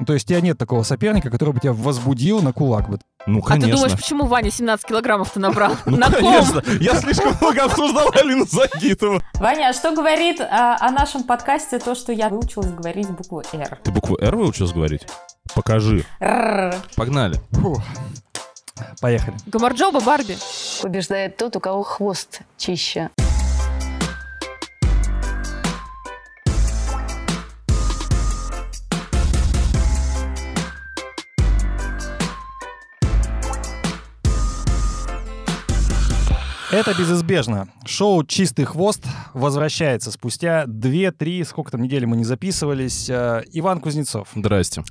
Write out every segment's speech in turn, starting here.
Ну, то есть у тебя нет такого соперника, который бы тебя возбудил на кулак бы. Ну, А конечно. ты думаешь, почему Ваня 17 килограммов ты набрал? Ну, На ком? конечно. Я слишком много обсуждал Алину Загитову. Ваня, а что говорит а, о нашем подкасте то, что я выучилась говорить букву «Р»? Ты букву «Р» выучилась говорить? Покажи. Рррр. Погнали. Фу. Поехали. Гамарджоба Барби. Побеждает тот, у кого хвост чище. Это безизбежно. Шоу «Чистый хвост» возвращается спустя 2-3, сколько там недели мы не записывались. Э, Иван Кузнецов, Здрасте.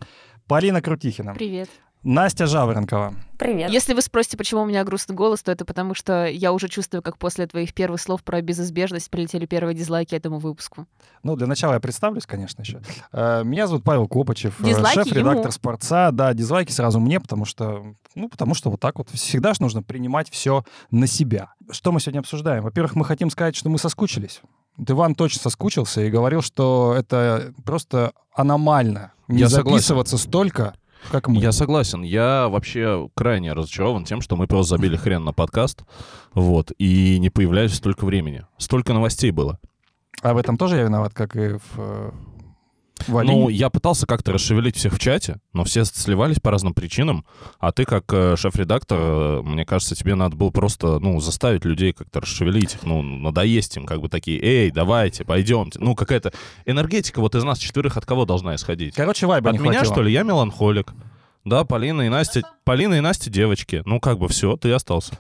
Полина Крутихина, Привет. Настя Жаворонкова. Привет. Если вы спросите, почему у меня грустный голос, то это потому, что я уже чувствую, как после твоих первых слов про безизбежность прилетели первые дизлайки этому выпуску. Ну, для начала я представлюсь, конечно, еще. Э, Меня зовут Павел Копачев, э, шеф-редактор. «Спорца». Да, дизлайки сразу мне, потому что, ну, потому что вот так вот всегда же нужно принимать все на себя. Что мы сегодня обсуждаем? Во-первых, мы хотим сказать, что мы соскучились. Вот Иван точно соскучился и говорил, что это просто аномально не Я согласен. записываться столько, как мы. Я согласен. Я вообще крайне разочарован тем, что мы просто забили хрен на подкаст, вот, и не появлялись столько времени. Столько новостей было. А в этом тоже я виноват, как и в, в Алине? Ну, я пытался как-то расшевелить всех в чате, но все сливались по разным причинам. А ты, как э, шеф-редактор, э, мне кажется, тебе надо было просто, ну, заставить людей как-то расшевелить их, ну, надоесть им, как бы такие, эй, давайте, пойдемте. Ну, какая-то энергетика вот из нас четверых от кого должна исходить? Короче, вайба От не меня, хватило. что ли? Я меланхолик. Да, Полина и Настя, Полина и Настя девочки. Ну, как бы все, ты остался.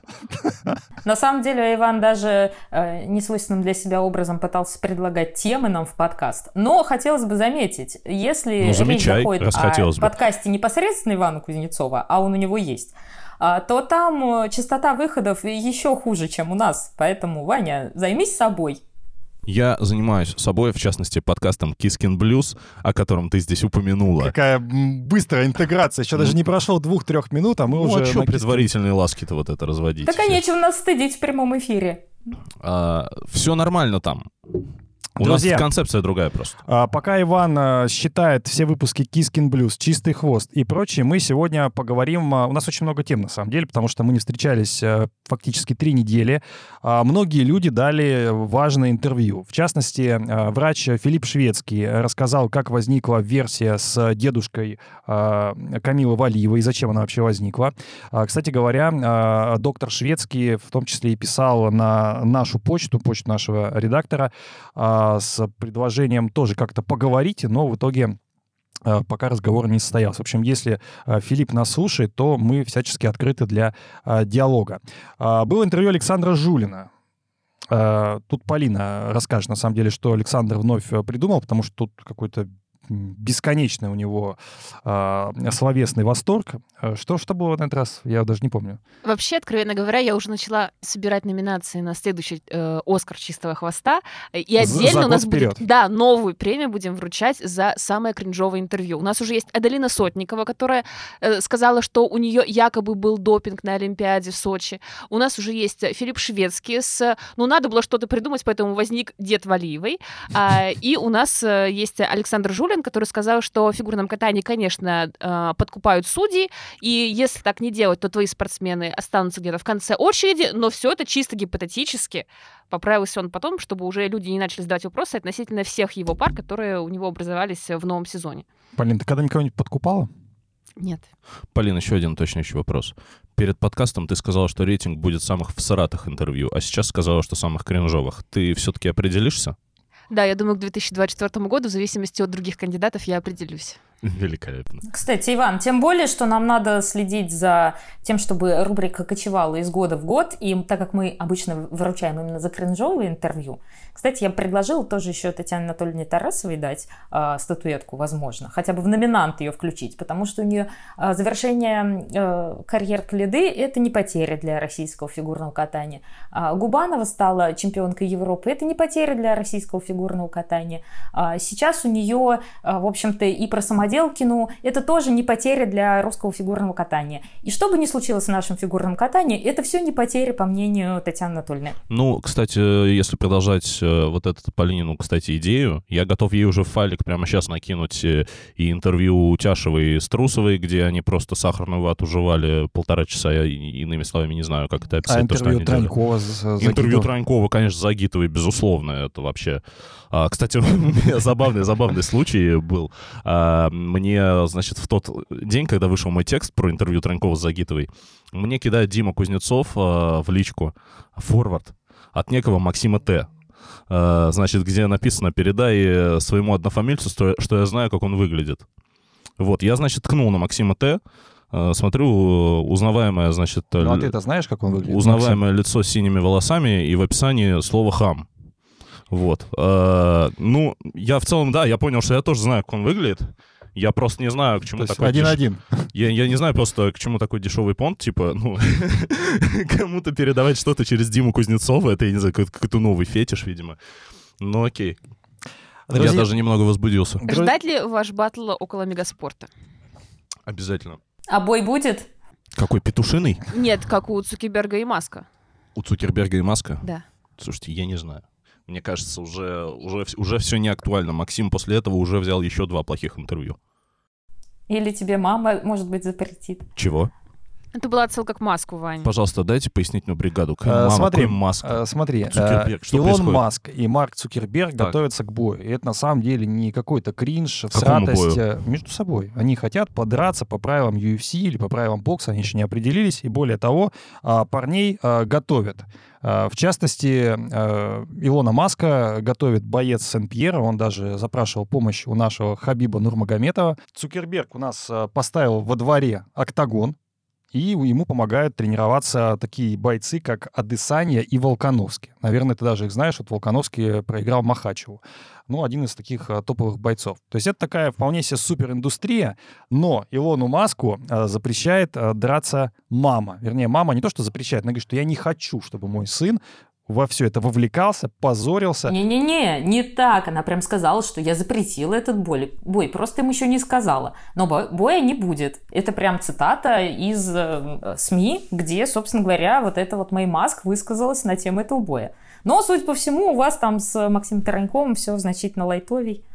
На самом деле Иван даже э, несвойственным для себя образом пытался предлагать темы нам в подкаст. Но хотелось бы заметить, если Ну, речь замечай, заходит раз о бы. подкасте непосредственно Ивана Кузнецова, а он у него есть, а, то там э, частота выходов еще хуже, чем у нас. Поэтому, Ваня, займись собой. Я занимаюсь собой, в частности, подкастом Кискин Блюз, о котором ты здесь упомянула. Какая быстрая интеграция. Еще даже не прошло двух-трех минут, а мы ну, уже... а что предварительные ласки-то вот это разводить? Так и нечего нас стыдить в прямом эфире. все нормально там. У Друзья. нас концепция другая просто. А, Пока Иван а, считает все выпуски Кискин Блюз, Чистый хвост и прочее, мы сегодня поговорим... а, У нас очень много тем, на самом деле, потому что мы не встречались а, фактически три недели. Многие люди дали важное интервью. В частности, врач Филипп Шведский рассказал, как возникла версия с дедушкой Камилы Валиевой и зачем она вообще возникла. Кстати говоря, доктор Шведский в том числе и писал на нашу почту, почту нашего редактора, с предложением тоже как-то поговорить, но в итоге а, пока разговор не состоялся. В общем, если а, Филипп нас слушает, то мы всячески открыты для а, диалога. А, Было интервью Александра Жулина. Тут Полина расскажет, на самом деле, что Александр вновь придумал, потому что тут какой-то бесконечный у него а, словесный восторг. А, Что, что было на этот раз? Я даже не помню. Вообще, откровенно говоря, я уже начала собирать номинации на следующий э, Оскар чистого хвоста. И За- отдельно за у нас год будет, вперед. да, новую премию будем вручать за самое кринжовое интервью. У нас уже есть Аделина Сотникова, которая э, сказала, что у нее якобы был допинг на Олимпиаде в Сочи. У нас уже есть Филипп Шведский с... Ну, надо было что-то придумать, поэтому возник Дед Валиевой. А, и у нас э, есть Александр Жулин, который сказал, что в фигурном катании, конечно, э, подкупают судьи, и если так не делать, то твои спортсмены останутся где-то в конце очереди, но все это чисто гипотетически. Поправился он потом, чтобы уже люди не начали задавать вопросы относительно всех его пар, которые у него образовались в новом сезоне. Полин, ты когда никого-нибудь подкупала? Нет. Полин, еще один уточняющий вопрос. Перед подкастом ты сказала, что рейтинг будет самых всратых интервью, а сейчас сказала, что самых кринжовых. Ты все-таки определишься? Да, я думаю, к 2024 году, в зависимости от других кандидатов, я определюсь. Великолепно. Кстати, Иван, тем более, что нам надо следить за тем, чтобы рубрика кочевала из года в год, и так как мы обычно выручаем именно за кринжовые интервью, кстати, я предложила тоже еще Татьяне Анатольевне Тарасовой дать э, статуэтку, возможно, хотя бы в номинант ее включить, потому что у нее э, завершение э, карьер Кледы – это не потеря для российского фигурного катания. А Губанова стала чемпионкой Европы – это не потеря для российского фигурного катания. А сейчас у нее, э, в общем-то, и про самодеятельность Самоделкину, это тоже не потеря для русского фигурного катания. И что бы ни случилось в нашем фигурном катании, это все не потеря, по мнению Татьяны Анатольевны. Ну, кстати, если продолжать э, вот эту Полинину, кстати, идею, я готов ей уже в файлик прямо сейчас накинуть э, и интервью Тяшевой и Струсовой, где они просто сахарную вату жевали полтора часа, я иными словами не знаю, как это описать. А то, что интервью делали. Транькова Интервью? Транькова, конечно, Загитовой, безусловно, это вообще... А, кстати, у меня забавный, забавный случай был. А, мне, значит, в тот день, когда вышел мой текст про интервью Транькова с Загитовой, мне кидает Дима Кузнецов а, в личку форвард от некого Максима Т. А, значит, где написано «Передай э, своему однофамильцу, что, я знаю, как он выглядит». Вот, я, значит, ткнул на Максима Т., а, смотрю, узнаваемое, значит... Ну, а л- ты это знаешь, как он выглядит? узнаваемое лицо с синими волосами и в описании слово «хам». Вот. Э, ну, я в целом, да, я понял, что я тоже знаю, как он выглядит. Я просто не знаю, к чему То такой... деш- один-один. Я, я не знаю просто, к чему такой дешевый понт, типа, ну, кому-то передавать что-то через Диму Кузнецова, это, я не знаю, какой- какой-то новый фетиш, видимо. Ну, окей. Я Друзья- даже немного возбудился. Ждать ли ваш батл около мегаспорта? Обязательно. А бой будет? Какой петушиный? Нет, как у Цукерберга и Маска. У Цукерберга и Маска? Да. Слушайте, я не знаю. Мне кажется, уже, уже, уже все не актуально. Максим после этого уже взял еще два плохих интервью. Или тебе мама, может быть, запретит? Чего? Это была отсылка к Маску, Вань. Пожалуйста, дайте пояснительную бригаду. Какая Э, мама, смотри, Маск? э, смотри, э, Цукерберг, что Илон происходит? Маск и Марк Цукерберг Так. готовятся к бою. И это на самом деле не какой-то кринж, всратость бою? между собой. Они хотят подраться по правилам UFC или по правилам бокса, они еще не определились. И более того, а, парней а, готовят. А, В частности, э, Илона Маска готовит боец Сен-Пьера. Он даже запрашивал помощь у нашего Хабиба Нурмагометова. Цукерберг у нас э, поставил во дворе октагон. И ему помогают тренироваться такие бойцы, как Адесанья и Волконовский. Наверное, ты даже их знаешь. Вот Волконовский проиграл Махачеву. Ну, один из таких а, топовых бойцов. То есть это такая вполне себе супериндустрия, но Илону Маску а, запрещает драться мама. Вернее, мама не то, что запрещает, она говорит, что я не хочу, чтобы мой сын во все это вовлекался, позорился. Не-не-не, не так. Она прям сказала, что я запретила этот бой. Бой, просто им еще не сказала. Но бо- боя не будет. Это прям цитата из э, СМИ, где, собственно говоря, вот эта вот Мэй Маск высказалась на тему этого боя. Но, судя по всему, у вас там с Максимом Тараньковым все значительно лайтовей.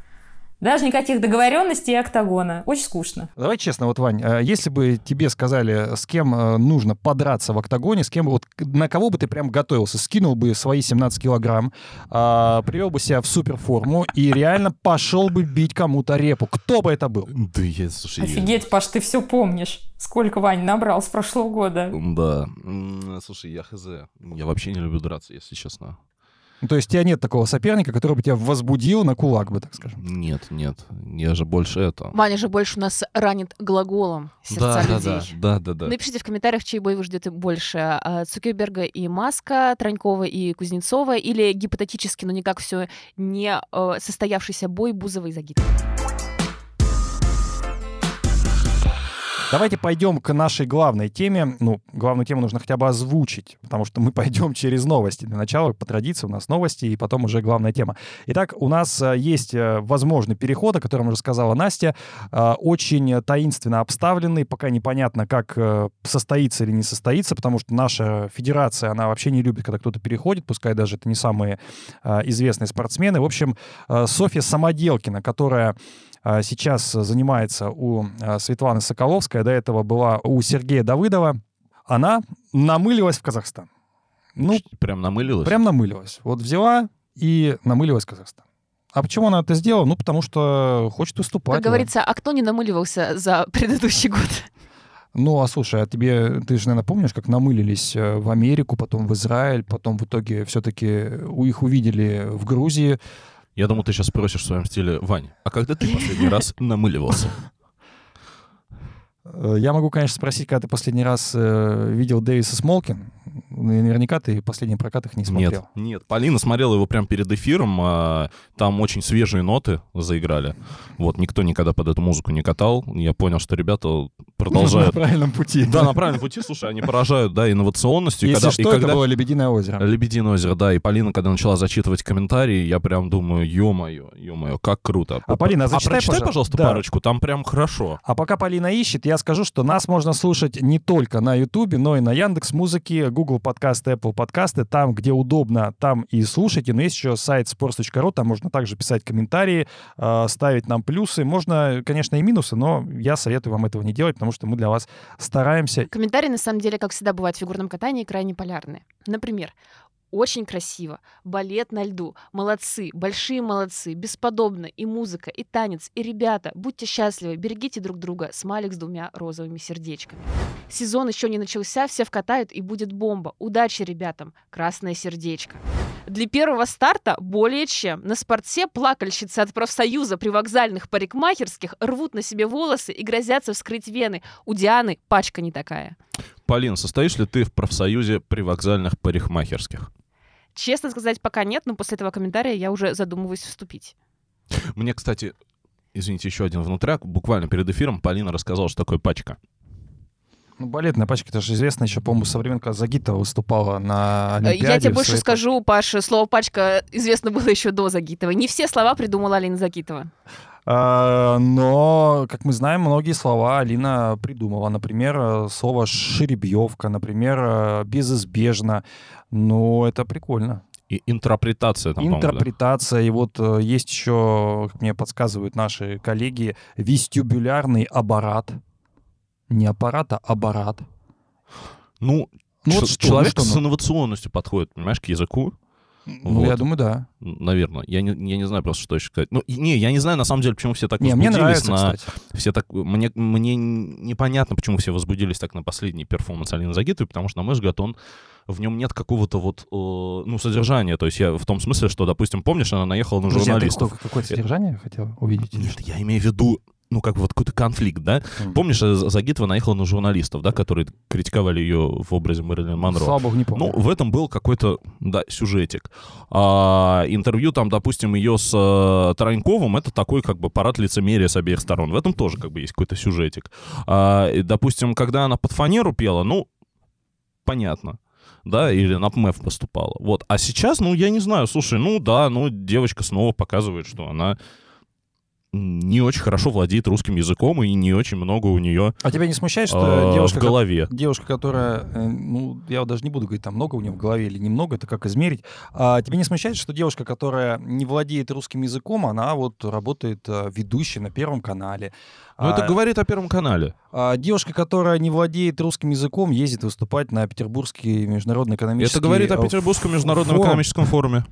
Даже никаких договоренностей и октагона. Очень скучно. Давай честно, вот, Вань, а если бы тебе сказали, с кем э, нужно подраться в октагоне, с кем бы, вот на кого бы ты прям готовился, скинул бы свои 17 килограмм, а, привел бы себя в суперформу и реально пошел бы бить кому-то репу, кто бы это был? Да я, слушай... я- Офигеть, Паш, ты все помнишь. Сколько Вань набрал с прошлого года. Да. Слушай, я хз. Я вообще не люблю драться, если честно. Ну, то есть у тебя нет такого соперника, который бы тебя возбудил на кулак бы, так скажем. Нет, нет. Я же больше это... Ваня же больше у нас ранит глаголом сердца Да, да, людей. да, да, да, да. Напишите в комментариях, чей бой вы ждете больше. а, Цукерберга и Маска, Транькова и Кузнецова, или гипотетически, но никак все не э, состоявшийся бой Бузова и Загитова. Давайте пойдем к нашей главной теме. Ну, главную тему нужно хотя бы озвучить, потому что мы пойдем через новости. Для начала, по традиции, у нас новости, и потом уже главная тема. Итак, у нас э, есть э, возможный переход, о котором уже сказала Настя, э, очень таинственно обставленный, пока непонятно, как состоится или не состоится, потому что наша федерация, она вообще не любит, когда кто-то переходит, пускай даже это не самые известные спортсмены. В общем, Софья Самоделкина, которая сейчас занимается у а, Светланы Соколовской, а до этого была у Сергея Давыдова, она намылилась в Казахстан. Ну, Прям намылилась? прям намылилась. Вот взяла и намылилась в Казахстан. А почему она это сделала? Ну, потому что хочет выступать. Как говорится, а кто не намыливался за предыдущий год? Ну, а слушай, а тебе, ты же, наверное, помнишь, как намылились э, в Америку, потом в Израиль, потом в итоге все-таки у их увидели в Грузии. Я думал, ты сейчас спросишь в своем стиле, Вань, а когда ты последний раз намыливался? Э, Я могу, конечно, спросить, когда ты последний раз э, видел Дэвиса Смолкин. Наверняка ты последний прокат их не смотрел. Нет, нет. Полина смотрела его прямо перед эфиром. а, Там очень свежие ноты заиграли. Вот никто никогда под эту музыку не катал. Я понял, что ребята продолжают. На правильном пути. Да, на правильном пути, слушай, они поражают, да, инновационностью. И Если когда- что, и это когда- было Лебединое озеро. Лебединое озеро, да, и Полина, когда начала зачитывать комментарии, я прям думаю, ё-моё, ё-моё, как круто. А, Полина, зачитай, прочитай, пожалуйста. Да. парочку, там прям хорошо. А пока Полина ищет, я скажу, что нас можно слушать не только на Ютубе, но и на Яндекс Музыке, Google подкасты, Apple подкасты. Там, где удобно, там и слушайте. Но есть еще сайт sports.ru, там можно также писать комментарии, э, ставить нам плюсы. Можно, конечно, и минусы, но я советую вам этого не делать, потому что мы для вас стараемся. Комментарии, на самом деле, как всегда бывает в фигурном катании, крайне полярные. Например, очень красиво, балет на льду, молодцы, большие молодцы, бесподобно, и музыка, и танец, и ребята, будьте счастливы, берегите друг друга, смайлик с двумя розовыми сердечками. Сезон еще не начался, все вкатают, и будет бомба. Удачи ребятам, красное сердечко. Для первого старта более чем. На спорте плакальщицы от профсоюза при вокзальных парикмахерских рвут на себе волосы и грозятся вскрыть вены. У Дианы пачка не такая. Полин, состоишь ли ты в профсоюзе привокзальных парикмахерских? Честно сказать, пока нет, но после этого комментария я уже задумываюсь вступить. Мне, кстати, извините, еще один внутряк. Буквально перед эфиром Полина рассказала, что такое пачка. Ну, балетная пачка, это же известно еще, по-моему, со времен, когда Загитова выступала на Э, Олимпиаде. Я тебе больше своей скажу, Паша, слово «пачка» известно было еще до Загитовой. Не все слова придумала Алина Загитова. А, Но, как мы знаем, многие слова Алина придумала. Например, э, слово «шеребьевка», например, э, «безызбежно». Ну, это прикольно. И интерпретация там, по-моему, да? Интерпретация. И вот э, есть еще, как мне подсказывают наши коллеги, вестибулярный аппарат. Не аппарат, а аппарат. Ну, Ну вот что, человек ну что, с ну? инновационностью подходит, понимаешь, к языку. Ну, Вот. я думаю, да. Наверное. Я не, я не знаю просто, что еще сказать. Ну, не, я не знаю, на самом деле, почему все так Не, мне возбудились нравится, на... кстати. Все так... Мне, мне непонятно, почему все возбудились так на последний перформанс Алины Загитовой, потому что, на мой взгляд, он в нем нет какого-то вот, э, ну, содержания. То есть я в том смысле, что, допустим, помнишь, она наехала на а ты журналистов. что, какое содержание хотел увидеть? Нет, я имею в виду, ну, как бы вот какой-то конфликт, да? Мгм. Помнишь, э, Загитова наехала на журналистов, да, которые критиковали ее в образе Мэрилин Монро? Слава богу, не помню. Ну, в этом был какой-то, да, сюжетик. А, интервью там, допустим, ее с э, Тараньковым, это такой как бы парад лицемерия с обеих сторон. В этом тоже как бы есть какой-то сюжетик. А, и, допустим, когда она под фанеру пела, ну, понятно. Да, или на ПМЭФ поступала. Вот. А сейчас, ну, я не знаю, слушай, ну да, ну, девочка снова показывает, что она не очень хорошо владеет русским языком, и не очень много у нее А тебя не смущает, что девушка, в голове. девушка, которая, э, ну, я вот даже не буду говорить, там много у нее в голове или немного, это как измерить. А тебя не смущает, что девушка, которая не владеет русским языком, она вот работает э, ведущей на Первом канале. Ну, это А, говорит о Первом канале. А девушка, которая не владеет русским языком, ездит выступать на Петербургский международный экономический... Это говорит о Петербургском международном форум. экономическом форуме.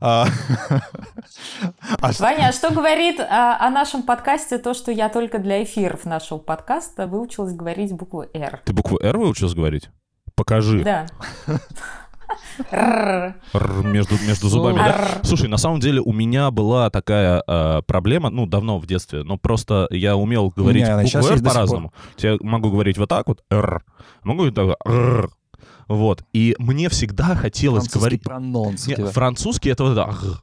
А, а что- Ваня, а что говорит о нашем подкасте то, что я только для эфиров нашего подкаста выучилась говорить букву «Р»? Ты букву «Р» выучилась говорить? Покажи. Да. Между, между зубами, да? Слушай, на самом деле у меня была такая э, проблема, ну, давно в детстве, но просто я умел говорить меня она букву щас «Р» есть до сих по-разному. Я могу говорить вот так вот, «Р», могу говорить так вот, «Р». Вот. И мне всегда хотелось французский говорить... прононс у Не, тебя. французский это вот это «р».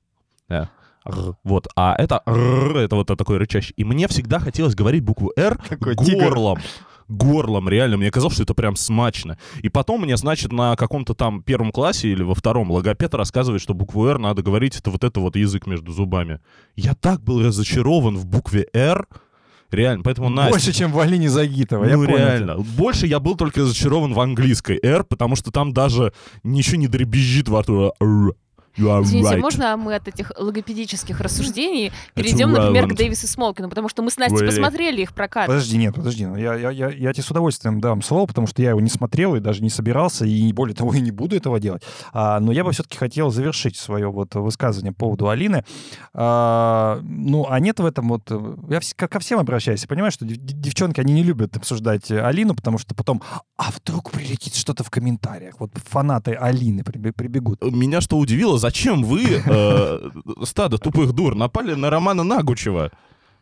Да. «р». Вот. А это «р» это вот такой рычащий. И мне всегда хотелось говорить букву «Р» Такой тигр. горлом. Горлом, реально. Мне казалось, что это прям смачно. И потом мне, значит, на каком-то там первом классе или во втором логопед рассказывает, что букву «Р» надо говорить, это вот это вот язык между зубами. Я так был разочарован в букве «Р», Реально, поэтому Настя... Больше, чем в Алине Загитова, я ну, понял. реально. Больше я был только разочарован в английской R, потому что там даже ничего не дребезжит во рту. Извините, right. можно мы от этих логопедических рассуждений перейдем, например, к Дэвису Смолкину, потому что мы с Настей Really? посмотрели их прокат. Подожди, нет, подожди. ну, Я, я, я, я тебе с удовольствием дам слово, потому что я его не смотрел и даже не собирался, и более того, и не буду этого делать. А, но я бы все-таки хотел завершить свое вот высказывание по поводу Алины. А, ну, а нет в этом вот... э, Я вс- ко ко всем обращаюсь. Я понимаю, что дев- девчонки, они не любят обсуждать э, Алину, потому что потом, а вдруг прилетит что-то в комментариях? Вот фанаты Алины прибе- прибегут. Меня что удивило, зачем вы, э, стадо тупых дур, напали на Романа Нагучева?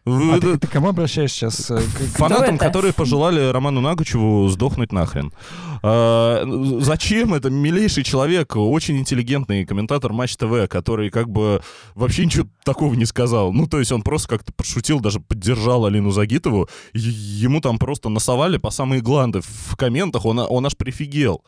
Вы- А ты, ты к кому обращаешься сейчас? Э, к- Фанатам, это? которые пожелали Роману Нагучеву сдохнуть нахрен. А, зачем это милейший человек, очень интеллигентный комментатор Матч ТВ, который как бы вообще ничего такого не сказал. Ну, то есть он просто как-то подшутил, даже поддержал Алину Загитову. Ему там просто насовали по самые гланды в комментах, он, он аж прифигел.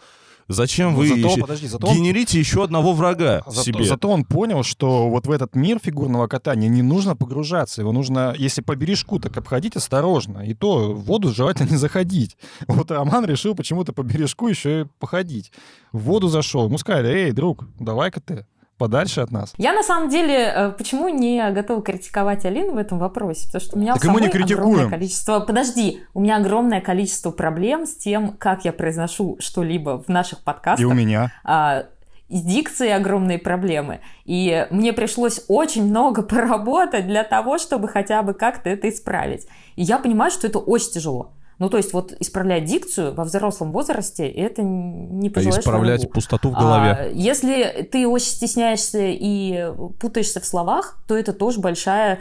Зачем Ну, вы зато, ещё- подожди, зато он- генерите еще одного врага Зато, себе? зато он понял, что вот в этот мир фигурного катания не нужно погружаться. Его нужно, если по бережку, так обходить осторожно. И то в воду желательно не заходить. Вот Роман решил почему-то по бережку еще и походить. В воду зашел. Ему сказали, эй, друг, давай-ка ты подальше от нас. Я на самом деле э, почему не готова критиковать Алину в этом вопросе? Потому что у меня Так и мы не самой критикуем. огромное количество... Подожди, у меня огромное количество проблем с тем, как я произношу что-либо в наших И подкастах. у меня. А, с дикцией огромные проблемы. И мне пришлось очень много поработать для того, чтобы хотя бы как-то это исправить. И я понимаю, что это очень тяжело. Ну, то есть вот исправлять дикцию во взрослом возрасте, это не пожелаешь Исправлять врагу. пустоту в А, голове. если ты очень стесняешься и путаешься в словах, то это тоже большая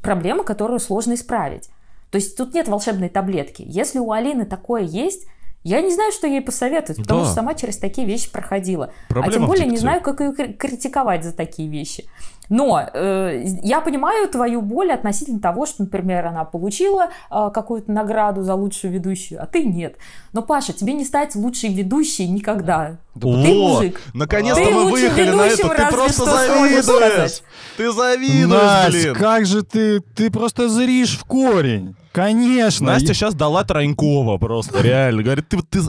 проблема, которую сложно исправить. То есть тут нет волшебной таблетки. Если у Алины такое есть, я не знаю, что ей посоветовать, потому Да. что сама через такие вещи проходила. Проблема а тем более не знаю, как ее кри- критиковать за такие вещи. Но э, я понимаю твою боль относительно того, что, например, она получила э, какую-то награду за лучшую ведущую, а ты нет. Но, Паша, тебе не стать лучшей ведущей никогда. Ты мужик. Наконец-то Ты мы выехали на это. Ты просто завидуешь. Ты завидуешь, Настя, блин. как же ты, ты просто зришь в корень. Конечно. Настя сейчас дала Тронькова просто, реально. Говорит, ты, ты...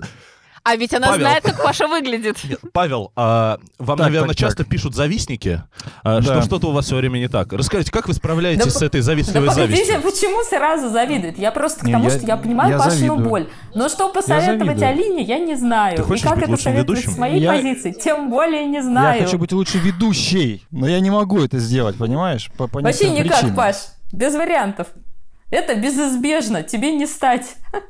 А ведь она Павел. знает, как Паша выглядит. Нет, Павел, а, вам, Так, наверное, так, часто так. пишут завистники, а, что Да. что-то у вас все время не так. Расскажите, как вы справляетесь Да с этой Да завистливой погодите, завистью? почему сразу завидует? Я просто к Не, тому, я- что я понимаю я Пашину завидую. боль. Но что посоветовать. Алине, я не знаю. Ты хочешь И как быть это лучшим советовать ведущим? с моей Я- позиции, тем более не Я знаю. хочу быть лучше ведущей, но я не могу это сделать, понимаешь? По, по Вообще никак, причинам. Паш. Без вариантов. Это безизбежно, тебе не стать.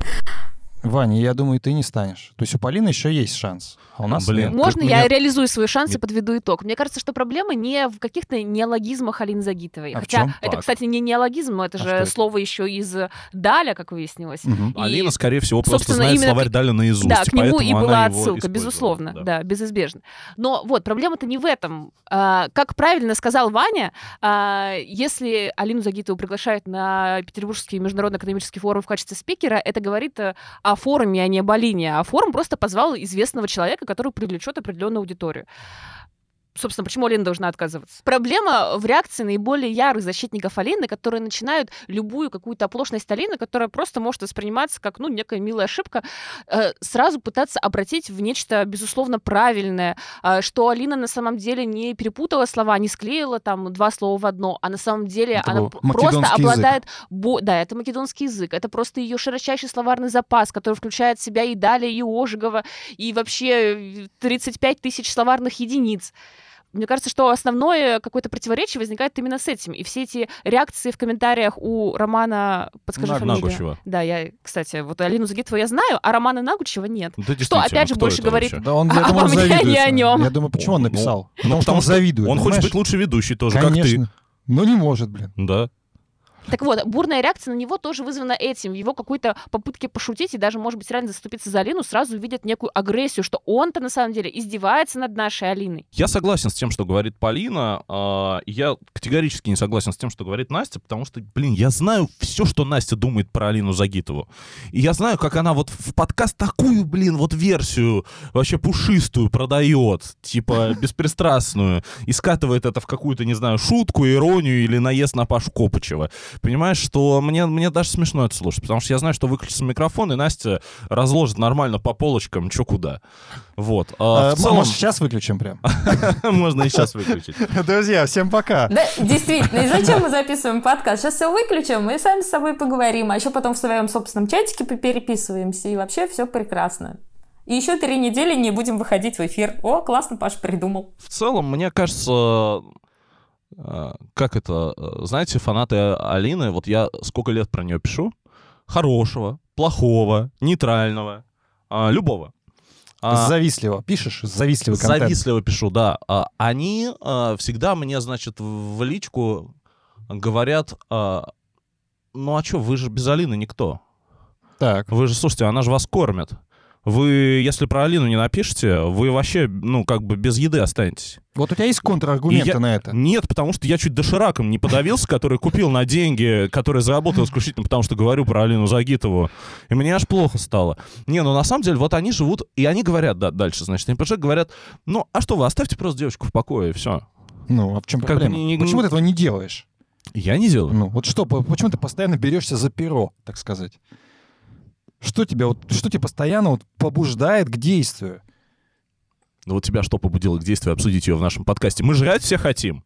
Ваня, я думаю, ты не станешь. То есть у Полины еще есть шанс, а у нас Блин. нет. Можно я меня- реализую свои шансы, Нет. подведу итог? Мне кажется, что проблема не в каких-то неологизмах Алины Загитовой. А в Хотя чем? это, Так. кстати, не неологизм, это А же это? слово еще из Даля, как выяснилось. Мгм. И- Алина, скорее всего, просто знает именно словарь Даля наизусть. Да, к нему и была отсылка, безусловно, Да. да. безизбежно. Но вот проблема-то не в этом. А, как правильно сказал Ваня, а, если Алину Загитову приглашают на Петербургский международный экономический форум в качестве спикера, это говорит э, о форуме, а не об Алине. А форум просто позвал известного человека, который привлечет определенную аудиторию. Собственно, почему Алина должна отказываться? Проблема в реакции наиболее ярых защитников Алины, которые начинают любую какую-то оплошность Алины, которая просто может восприниматься как, ну, некая милая ошибка, э, сразу пытаться обратить в нечто, безусловно, правильное, э, что Алина на самом деле не перепутала слова, не склеила там два слова в одно, а на самом деле Это она просто обладает... бо- Да, это македонский язык, это просто ее широчайший словарный запас, который включает в себя и Даля, и Ожегова, и вообще э, 35 тысяч словарных единиц. Мне кажется, что основное какое-то противоречие возникает именно с этим. И все эти реакции в комментариях у Романа... Подскажи Наг- фамилию. Нагучева. Да, я, кстати, вот Алину Загитову я знаю, а Романа Нагучева нет. Да, Что, опять же, больше говорит вообще? Да он, А я думаю, обо мне, завидует. не о нем. Я думаю, почему он Ну, написал? ну, потому что он завидует. Он хочет понимаешь? быть лучше ведущей тоже, Конечно. как Но не может, блин. ты. Да. Так вот, бурная реакция на него тоже вызвана этим. Его какой-то попытке пошутить и даже, может быть, реально заступиться за Алину, сразу видят некую агрессию, что он-то на самом деле издевается над нашей Алиной. Я согласен с тем, что говорит Полина. а, Я категорически не согласен с тем, что говорит Настя, потому что, блин, я знаю все, что Настя думает про Алину Загитову. И я знаю, как она вот в подкаст такую, блин, вот версию вообще пушистую продает, типа беспристрастную, и скатывает это в какую-то, не знаю, шутку, иронию или наезд на Пашу Копычева. Понимаешь, что мне, мне даже смешно это слушать, потому что я знаю, что выключится микрофон, и Настя разложит нормально по полочкам, что куда. Вот. А, А, целом, Может, сейчас выключим прям? можно и сейчас выключить. Друзья, всем пока. Да, действительно, и зачем мы записываем подкаст? Сейчас все выключим, и сами с собой поговорим, а еще потом в своем собственном чатике попереписываемся, и вообще все прекрасно. И еще три недели не будем выходить в эфир. О, классно, Паш придумал. В целом, мне кажется, как это, э, знаете, фанаты Алины, вот я сколько лет про нее пишу, хорошего, плохого, нейтрального, а, любого. А, Завистливо. Пишешь? Завистливый контент. Завистливо пишу, да. А, Они а, всегда мне, значит, в личку говорят, а, ну а что, вы же без Алины никто. Так. Вы же, слушайте, она же вас кормит. Вы, если про Алину не напишете, вы вообще, ну, как бы без еды останетесь. Вот у тебя есть контраргументы я- на это? Нет, потому что я чуть дошираком не подавился, который купил на деньги, которые заработал исключительно потому, что говорю про Алину Загитову. И мне аж плохо стало. Не, ну на самом деле, вот они живут, и они говорят, да, дальше, значит, пришли, говорят, ну, а что вы, оставьте просто девочку в покое, и все. Ну, а в чем Как проблема? не- не- Почему ты этого не делаешь? Я не делаю. Ну, вот что, по- почему ты постоянно берешься за перо, так сказать? Что тебя, вот, что тебя постоянно вот побуждает к действию? Ну вот тебя что побудило к действию обсудить ее в нашем подкасте? Мы жрать все хотим.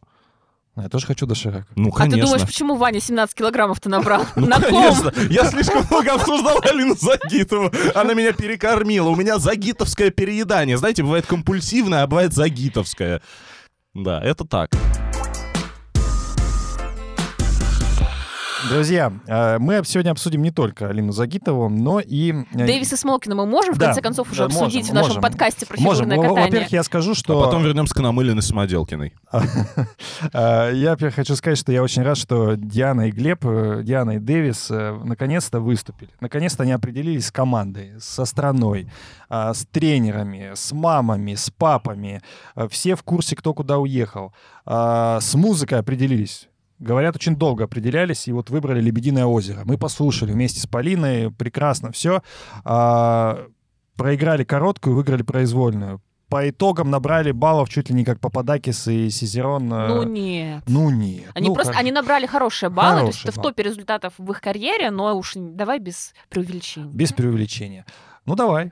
Ну, Я тоже хочу доширак. Ну, А конечно. ты думаешь, почему Ваня 17 килограммов-то набрал? Ну, На ком? конечно. Я слишком много обсуждал Алину Загитову. Она меня перекормила. У меня загитовское переедание. Знаете, бывает компульсивное, а бывает загитовское. Да, это так. Друзья, э, мы сегодня обсудим не только Алину Загитову, но и... э, Дэвиса Смолкина мы можем, в конце концов, уже обсудить в нашем подкасте про фигурное катание? Во-первых, я скажу, А что... потом вернемся к Намылиной Самоделкиной. Э, Я, во-первых, хочу сказать, что я очень рад, что Диана и Глеб, Диана и Дэвис наконец-то выступили. Наконец-то они определились с командой, со страной, а, с тренерами, с мамами, с папами. Все в курсе, кто куда уехал. А, С музыкой определились. Говорят, очень долго определялись, и вот выбрали «Лебединое озеро». Мы послушали вместе с Полиной, прекрасно все. Проиграли короткую, выиграли произвольную. По итогам набрали баллов чуть ли не как Пападакис и Сизерон. э, Ну нет. ну нет. Они ну, просто, как- они набрали хорошие баллы, то есть Хорошие это в баллы. топе результатов в их карьере, но уж давай без преувеличений. Без преувеличения. Ну давай.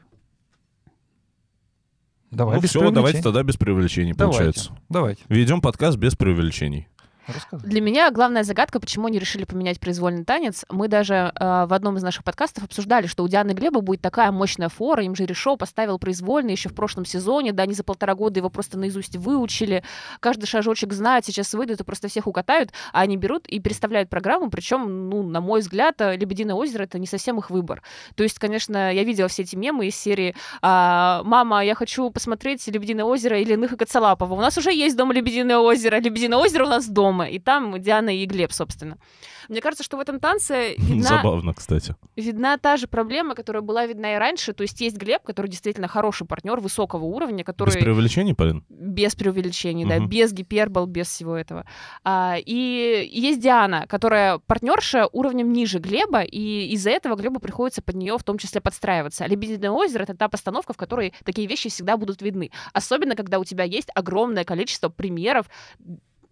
Давай, Ну без все, преувеличения. давайте тогда без преувеличений, Давайте. получается. Давайте. Ведем подкаст без преувеличений. Рассказывай. Для меня главная загадка, почему они решили поменять произвольный танец. Мы даже э, в одном из наших подкастов обсуждали, что у Дианы Глеба будет такая мощная фора. Им же Решо поставил произвольный еще в прошлом сезоне. Да, они за полтора года его просто наизусть выучили. Каждый шажочек знают, сейчас выйдут и просто всех укатают. А они берут и переставляют программу. Причем, ну, на мой взгляд, э, «Лебединое озеро» — это не совсем их выбор. То есть, конечно, я видела все эти мемы из серии а, «Мама, я хочу посмотреть «Лебединое озеро» или «Иных и Коцалапова». У нас уже есть дома «Лебединое озеро». «Лебединое озеро» у нас дома. И там Диана и Глеб, собственно. Мне кажется, что в этом танце видна, Забавно, кстати. видна та же проблема, которая была видна и раньше. То есть есть Глеб, который действительно хороший партнер высокого уровня, который Без преувеличений, Полин? без преувеличений, да, Мгм. без гипербол, без всего этого. А, и есть Диана, которая партнерша уровнем ниже Глеба, и из-за этого Глебу приходится под нее в том числе подстраиваться. А «Лебединое озеро» — это та постановка, в которой такие вещи всегда будут видны. Особенно, когда у тебя есть огромное количество примеров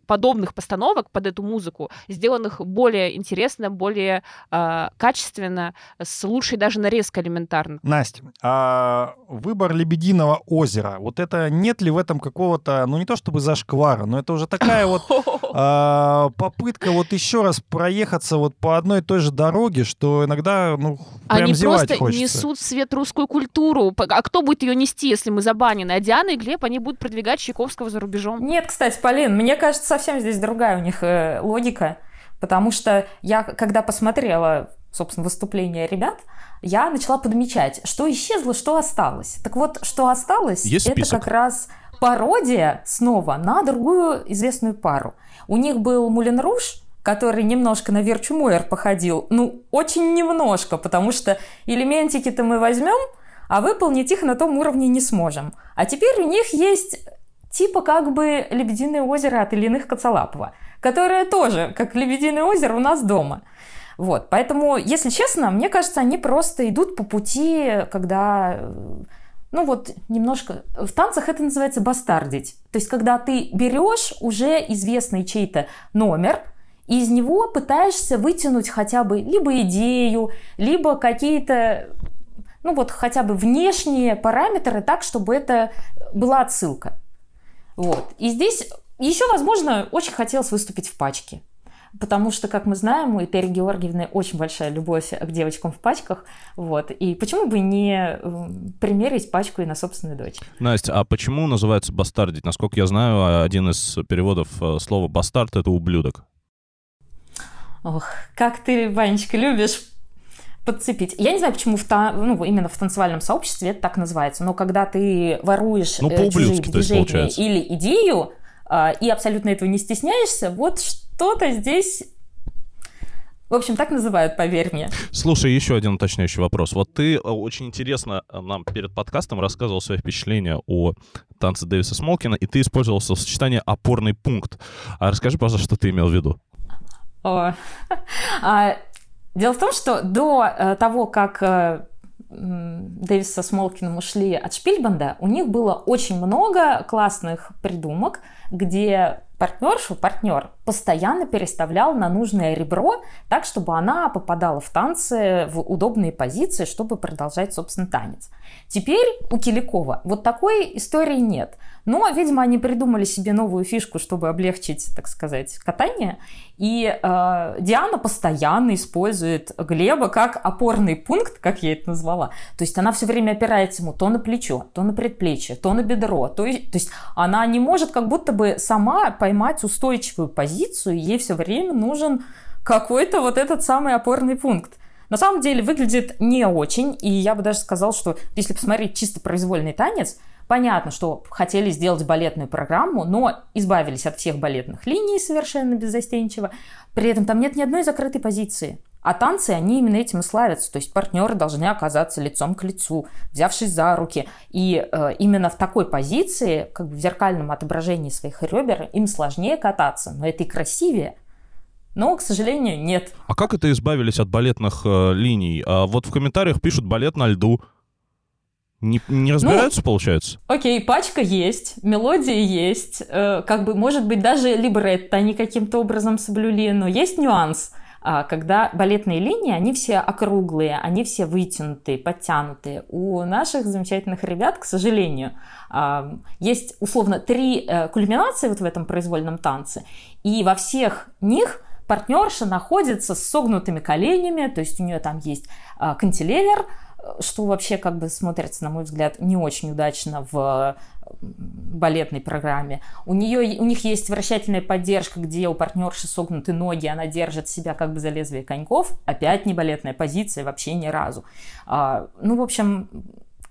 подобных постановок под эту музыку, сделанных более интересно, более а, качественно, с лучшей даже нарезкой элементарно. Настя, а выбор «Лебединого озера», вот это нет ли в этом какого-то, ну не то чтобы зашквара, но это уже такая вот а, попытка вот еще раз проехаться вот по одной и той же дороге, что иногда, ну, прям Они просто хочется. несут в свет русскую культуру. А кто будет ее нести, если мы забанены? А Диана и Глеб, они будут продвигать Чайковского за рубежом. Нет, кстати, Полин, мне кажется, совсем здесь другая у них э, логика, потому что я, когда посмотрела, собственно, выступление ребят, я начала подмечать, что исчезло, что осталось. Так вот, что осталось, Есть это список? как раз пародия снова на другую известную пару. У них был Мулен Руш, который немножко на Верчу Мойер походил. Ну, очень немножко, потому что элементики-то мы возьмем, а выполнить их на том уровне не сможем. А теперь у них есть типа как бы «Лебединое озеро» от Ильиных Коцалапова, которое тоже, как «Лебединое озеро» у нас дома. Вот, поэтому, если честно, мне кажется, они просто идут по пути, когда, э, ну вот, немножко... В танцах это называется бастардить. То есть, когда ты берешь уже известный чей-то номер, и из него пытаешься вытянуть хотя бы либо идею, либо какие-то, ну вот, хотя бы внешние параметры так, чтобы это была отсылка. Вот. И здесь еще, возможно, очень хотелось выступить в пачке. Потому что, как мы знаем, у Этери Георгиевны очень большая любовь к девочкам в пачках. Вот. И почему бы не э, примерить пачку и на собственную дочь? Настя, а почему называется бастардить? Насколько я знаю, один из переводов э, слова бастард — это ублюдок. Ох, как ты, Ванечка, любишь подцепить. Я не знаю, почему в та- ну, именно в танцевальном сообществе это так называется, но когда ты воруешь Ну, э, чужие есть, движения получается. или идею, а, и абсолютно этого не стесняешься, вот что-то здесь В общем, так называют, поверь мне. Слушай, еще один уточняющий вопрос. Вот ты э, очень интересно э, нам перед подкастом рассказывал свои впечатления о танце Дэвиса Смолкина, и ты использовал сочетание «опорный пункт». А расскажи, пожалуйста, что ты имел в виду. О. А, дело в том, что до э, того, как Дэвис со Смолкиным ушли от Шпильбанда, у них было очень много классных придумок, где партнершу, партнер постоянно переставлял на нужное ребро, так, чтобы она попадала в танцы в удобные позиции, чтобы продолжать, собственно, танец. Теперь у Киликова вот такой истории нет. Но, видимо, они придумали себе новую фишку, чтобы облегчить, так сказать, катание. И э, Диана постоянно использует Глеба как опорный пункт, как я это назвала. То есть она все время опирается ему то на плечо, то на предплечье, то на бедро. То, то есть она не может как будто бы сама поймать устойчивую позицию, ей все время нужен какой-то вот этот самый опорный пункт. На самом деле выглядит не очень, и я бы даже сказал, что если посмотреть чисто произвольный танец, Понятно, что хотели сделать балетную программу, но избавились от всех балетных линий совершенно беззастенчиво. При этом там нет ни одной закрытой позиции. А танцы, они именно этим и славятся. То есть партнеры должны оказаться лицом к лицу, взявшись за руки. И э, именно в такой позиции, как бы в зеркальном отображении своих ребер, им сложнее кататься. Но это и красивее. Но, к сожалению, нет. А как это избавились от балетных э, линий? А вот в комментариях пишут балет на льду. Не, не разбираются, ну, получается? Окей, пачка есть, мелодия есть, э, как бы, может быть, даже либретто они каким-то образом соблюли, но есть нюанс. А, когда балетные линии, они все округлые, они все вытянутые, подтянутые. У наших замечательных ребят, к сожалению, а, есть условно три э, кульминации вот в этом произвольном танце, и во всех них партнерша находится с согнутыми коленями, то есть у нее там есть а, кантилевер, что вообще как бы смотрится, на мой взгляд, не очень удачно в балетной программе. У, нее, у них есть вращательная поддержка, где у партнерши согнуты ноги, она держит себя как бы за лезвие коньков. Опять не балетная позиция, вообще ни разу. А, ну, в общем,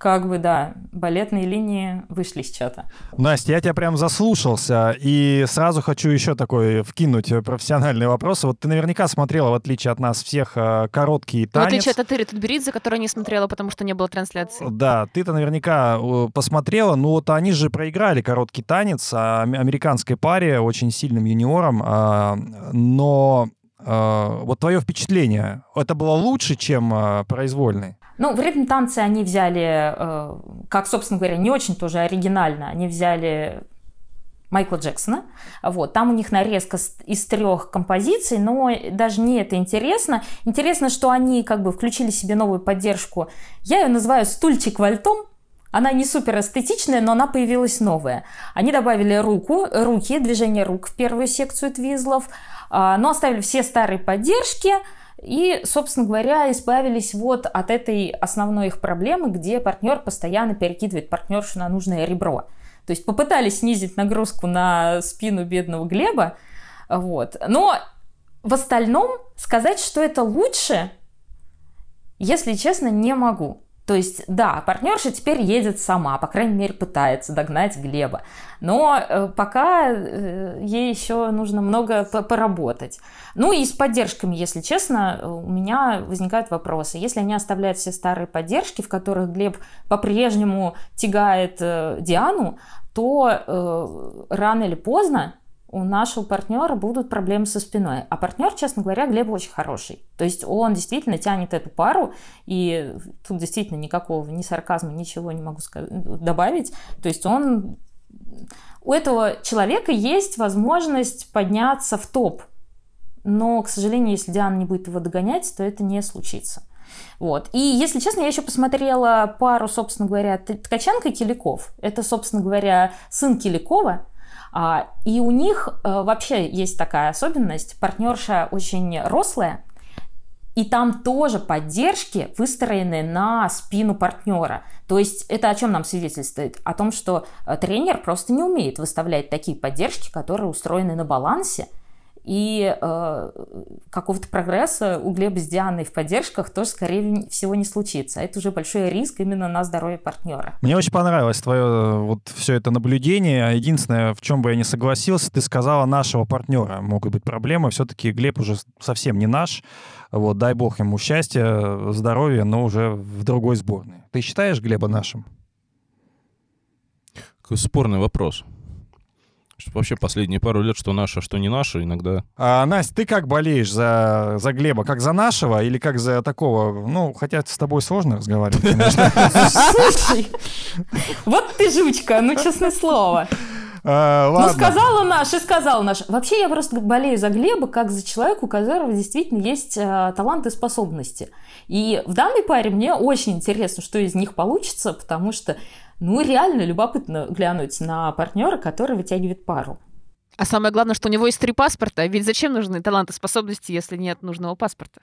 как бы, да, балетные линии вышли с чата. Настя, я тебя прям заслушался, и сразу хочу еще такой вкинуть профессиональный вопрос. Вот ты наверняка смотрела, в отличие от нас всех, э, короткий танец. В отличие от Атыри Тутберидзе, которая не смотрела, потому что не было трансляции. Да, ты-то наверняка э, посмотрела, ну вот они же проиграли короткий танец американской паре, очень сильным юниором, а, но а, вот твое впечатление, это было лучше, чем произвольный? Ну, в ритм танцы они взяли, э, как, собственно говоря, не очень тоже оригинально, они взяли Майкла Джексона. Вот. Там у них нарезка из трех композиций, но даже не это интересно. Интересно, что они как бы включили себе новую поддержку. Я ее называю «стульчик вальтом». Она не супер эстетичная, но она появилась новая. Они добавили руку, руки, движение рук в первую секцию твизлов, а, но оставили все старые поддержки – и, собственно говоря, избавились вот от этой основной их проблемы, где партнер постоянно перекидывает партнершу на нужное ребро. То есть попытались снизить нагрузку на спину бедного Глеба, вот. Но в остальном сказать, что это лучше, если честно, не могу. То есть, да, партнерша теперь едет сама, по крайней мере, пытается догнать Глеба. Но э, пока э, ей еще нужно много поработать. Ну и с поддержками, если честно, у меня возникают вопросы. Если они оставляют все старые поддержки, в которых Глеб по-прежнему тягает э, Диану, то рано или поздно у нашего партнера будут проблемы со спиной. А партнер, честно говоря, Глеб очень хороший. То есть он действительно тянет эту пару, и тут действительно никакого ни сарказма, ничего не могу сказать, добавить. То есть он... У этого человека есть возможность подняться в топ. Но, к сожалению, если Диана не будет его догонять, то это не случится. Вот. И, если честно, я еще посмотрела пару, собственно говоря, Ткаченко и Киликов. Это, собственно говоря, сын Киликова, и у них э, вообще есть такая особенность. Партнерша очень рослая, и там тоже поддержки выстроены на спину партнера. То есть это о чем нам свидетельствует? О том, что э, тренер просто не умеет выставлять такие поддержки, которые устроены на балансе. И э, какого-то прогресса у Глеба с Дианой в поддержках тоже, скорее всего, не случится. Это уже большой риск именно на здоровье партнера. Мне очень понравилось твое вот все это наблюдение. Единственное, в чем бы я не согласился, ты сказала нашего партнера. Могут быть проблемы. Все-таки Глеб уже совсем не наш. Вот, дай бог ему счастья, здоровья, но уже в другой сборной. Ты считаешь Глеба нашим? Какой спорный вопрос. Вообще последние пару лет, что наше, что не наше, иногда... А, Настя, ты как болеешь за, за Глеба? Как за нашего или как за такого? Ну, хотя с тобой сложно разговаривать, конечно. Слушай, вот ты жучка, ну, честное слово. А, Ну, ладно. сказала наш и сказал наш. Вообще, я просто болею за Глеба, как за человека, у которого действительно есть э, талант и способности. И в данной паре мне очень интересно, что из них получится, потому что, ну, реально любопытно глянуть на партнера, который вытягивает пару. А самое главное, что у него есть три паспорта. Ведь зачем нужны таланты, способности, если нет нужного паспорта?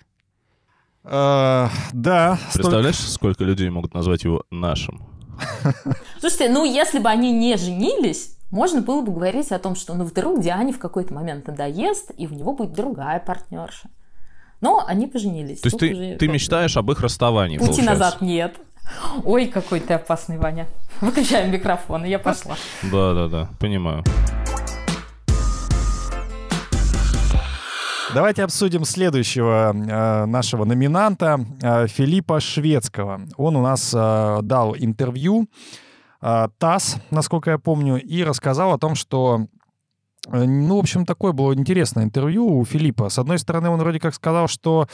А, Да. Представляешь, сколько людей могут назвать его нашим? Слушайте, ну, если бы они не женились, можно было бы говорить о том, что, ну, вдруг Диане в какой-то момент надоест, и у него будет другая партнерша. Но они поженились. То есть ты, уже ты мечтаешь об их расставании, Пути получается? назад нет. Ой, какой ты опасный, Ваня. Выключаем микрофон, и я пошла. Да-да-да, понимаю. Давайте обсудим следующего э, нашего номинанта э, Филиппа Шведского. Он у нас э, дал интервью э, ТАСС, насколько я помню, и рассказал о том, что ну, в общем, такое было интересное интервью у Филиппа. С одной стороны, он вроде как сказал, что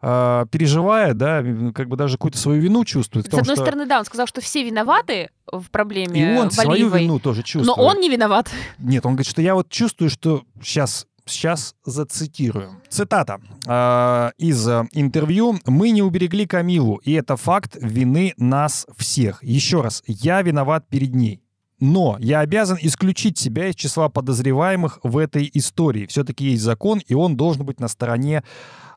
э, переживает, да, как бы даже какую-то свою вину чувствует. С том, одной что стороны, да, он сказал, что все виноваты в проблеме и он свою Валиевой, вину тоже но чувствует. он не виноват. Нет, он говорит, что я вот чувствую, что сейчас Сейчас зацитирую. Цитата э, из э, интервью. «Мы не уберегли Камилу, и это факт вины нас всех. Еще раз, я виноват перед ней. Но я обязан исключить себя из числа подозреваемых в этой истории. Все-таки есть закон, и он должен быть на стороне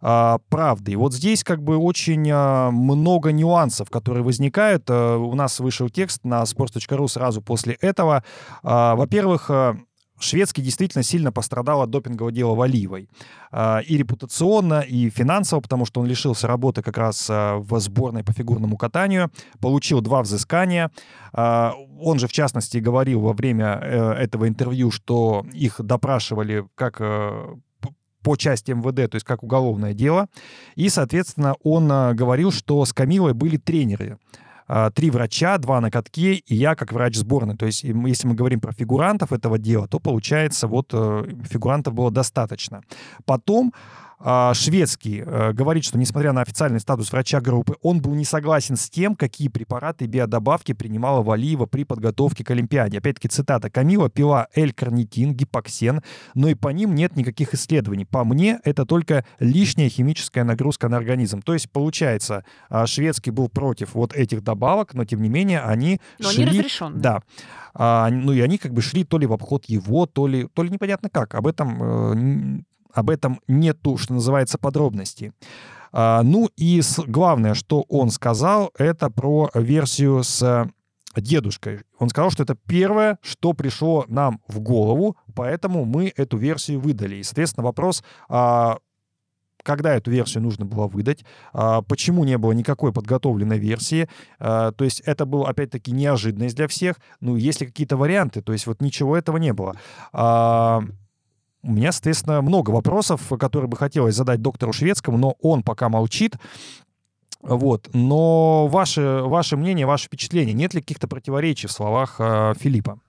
а, правды. И вот здесь как бы очень а, много нюансов, которые возникают. А, у нас вышел текст на sports.ru сразу после этого. А, во-первых, а, Шведский действительно сильно пострадал от допингового дела Валиевой. А, И репутационно, и финансово, потому что он лишился работы как раз а, в сборной по фигурному катанию, получил два взыскания. А, Он же, в частности, говорил во время э, этого интервью, что их допрашивали как э, по части МВД, то есть как уголовное дело. И, соответственно, он говорил, что с Камилой были тренеры. А, Три врача, два на катке, и я как врач сборной. То есть, если мы говорим про фигурантов этого дела, то получается, вот э, фигурантов было достаточно. Потом шведский э, говорит, что несмотря на официальный статус врача группы, он был не согласен с тем, какие препараты и биодобавки принимала Валиева при подготовке к Олимпиаде. Опять-таки цитата. Камила пила L-карнитин, гипоксен, но и по ним нет никаких исследований. По мне, это только лишняя химическая нагрузка на организм. То есть, получается, а, шведский был против вот этих добавок, но тем не менее они Но шли... они. Да. А, ну и они как бы шли то ли в обход его, то ли, то ли непонятно как. Об этом, э, об этом нету, что называется, подробностей. А, ну и главное, что он сказал, это про версию с э, дедушкой. Он сказал, что это первое, что пришло нам в голову, поэтому мы эту версию выдали. И, соответственно, вопрос, а, когда эту версию нужно было выдать, а, почему не было никакой подготовленной версии. То есть это было, опять-таки, неожиданность для всех. Ну, есть ли какие-то варианты? То есть вот ничего этого не было. У меня, соответственно, много вопросов, которые бы хотелось задать доктору Шведскому, но он пока молчит. Вот. Но ваше, ваше мнение, ваше впечатление, нет ли каких-то противоречий в словах а, Филиппа?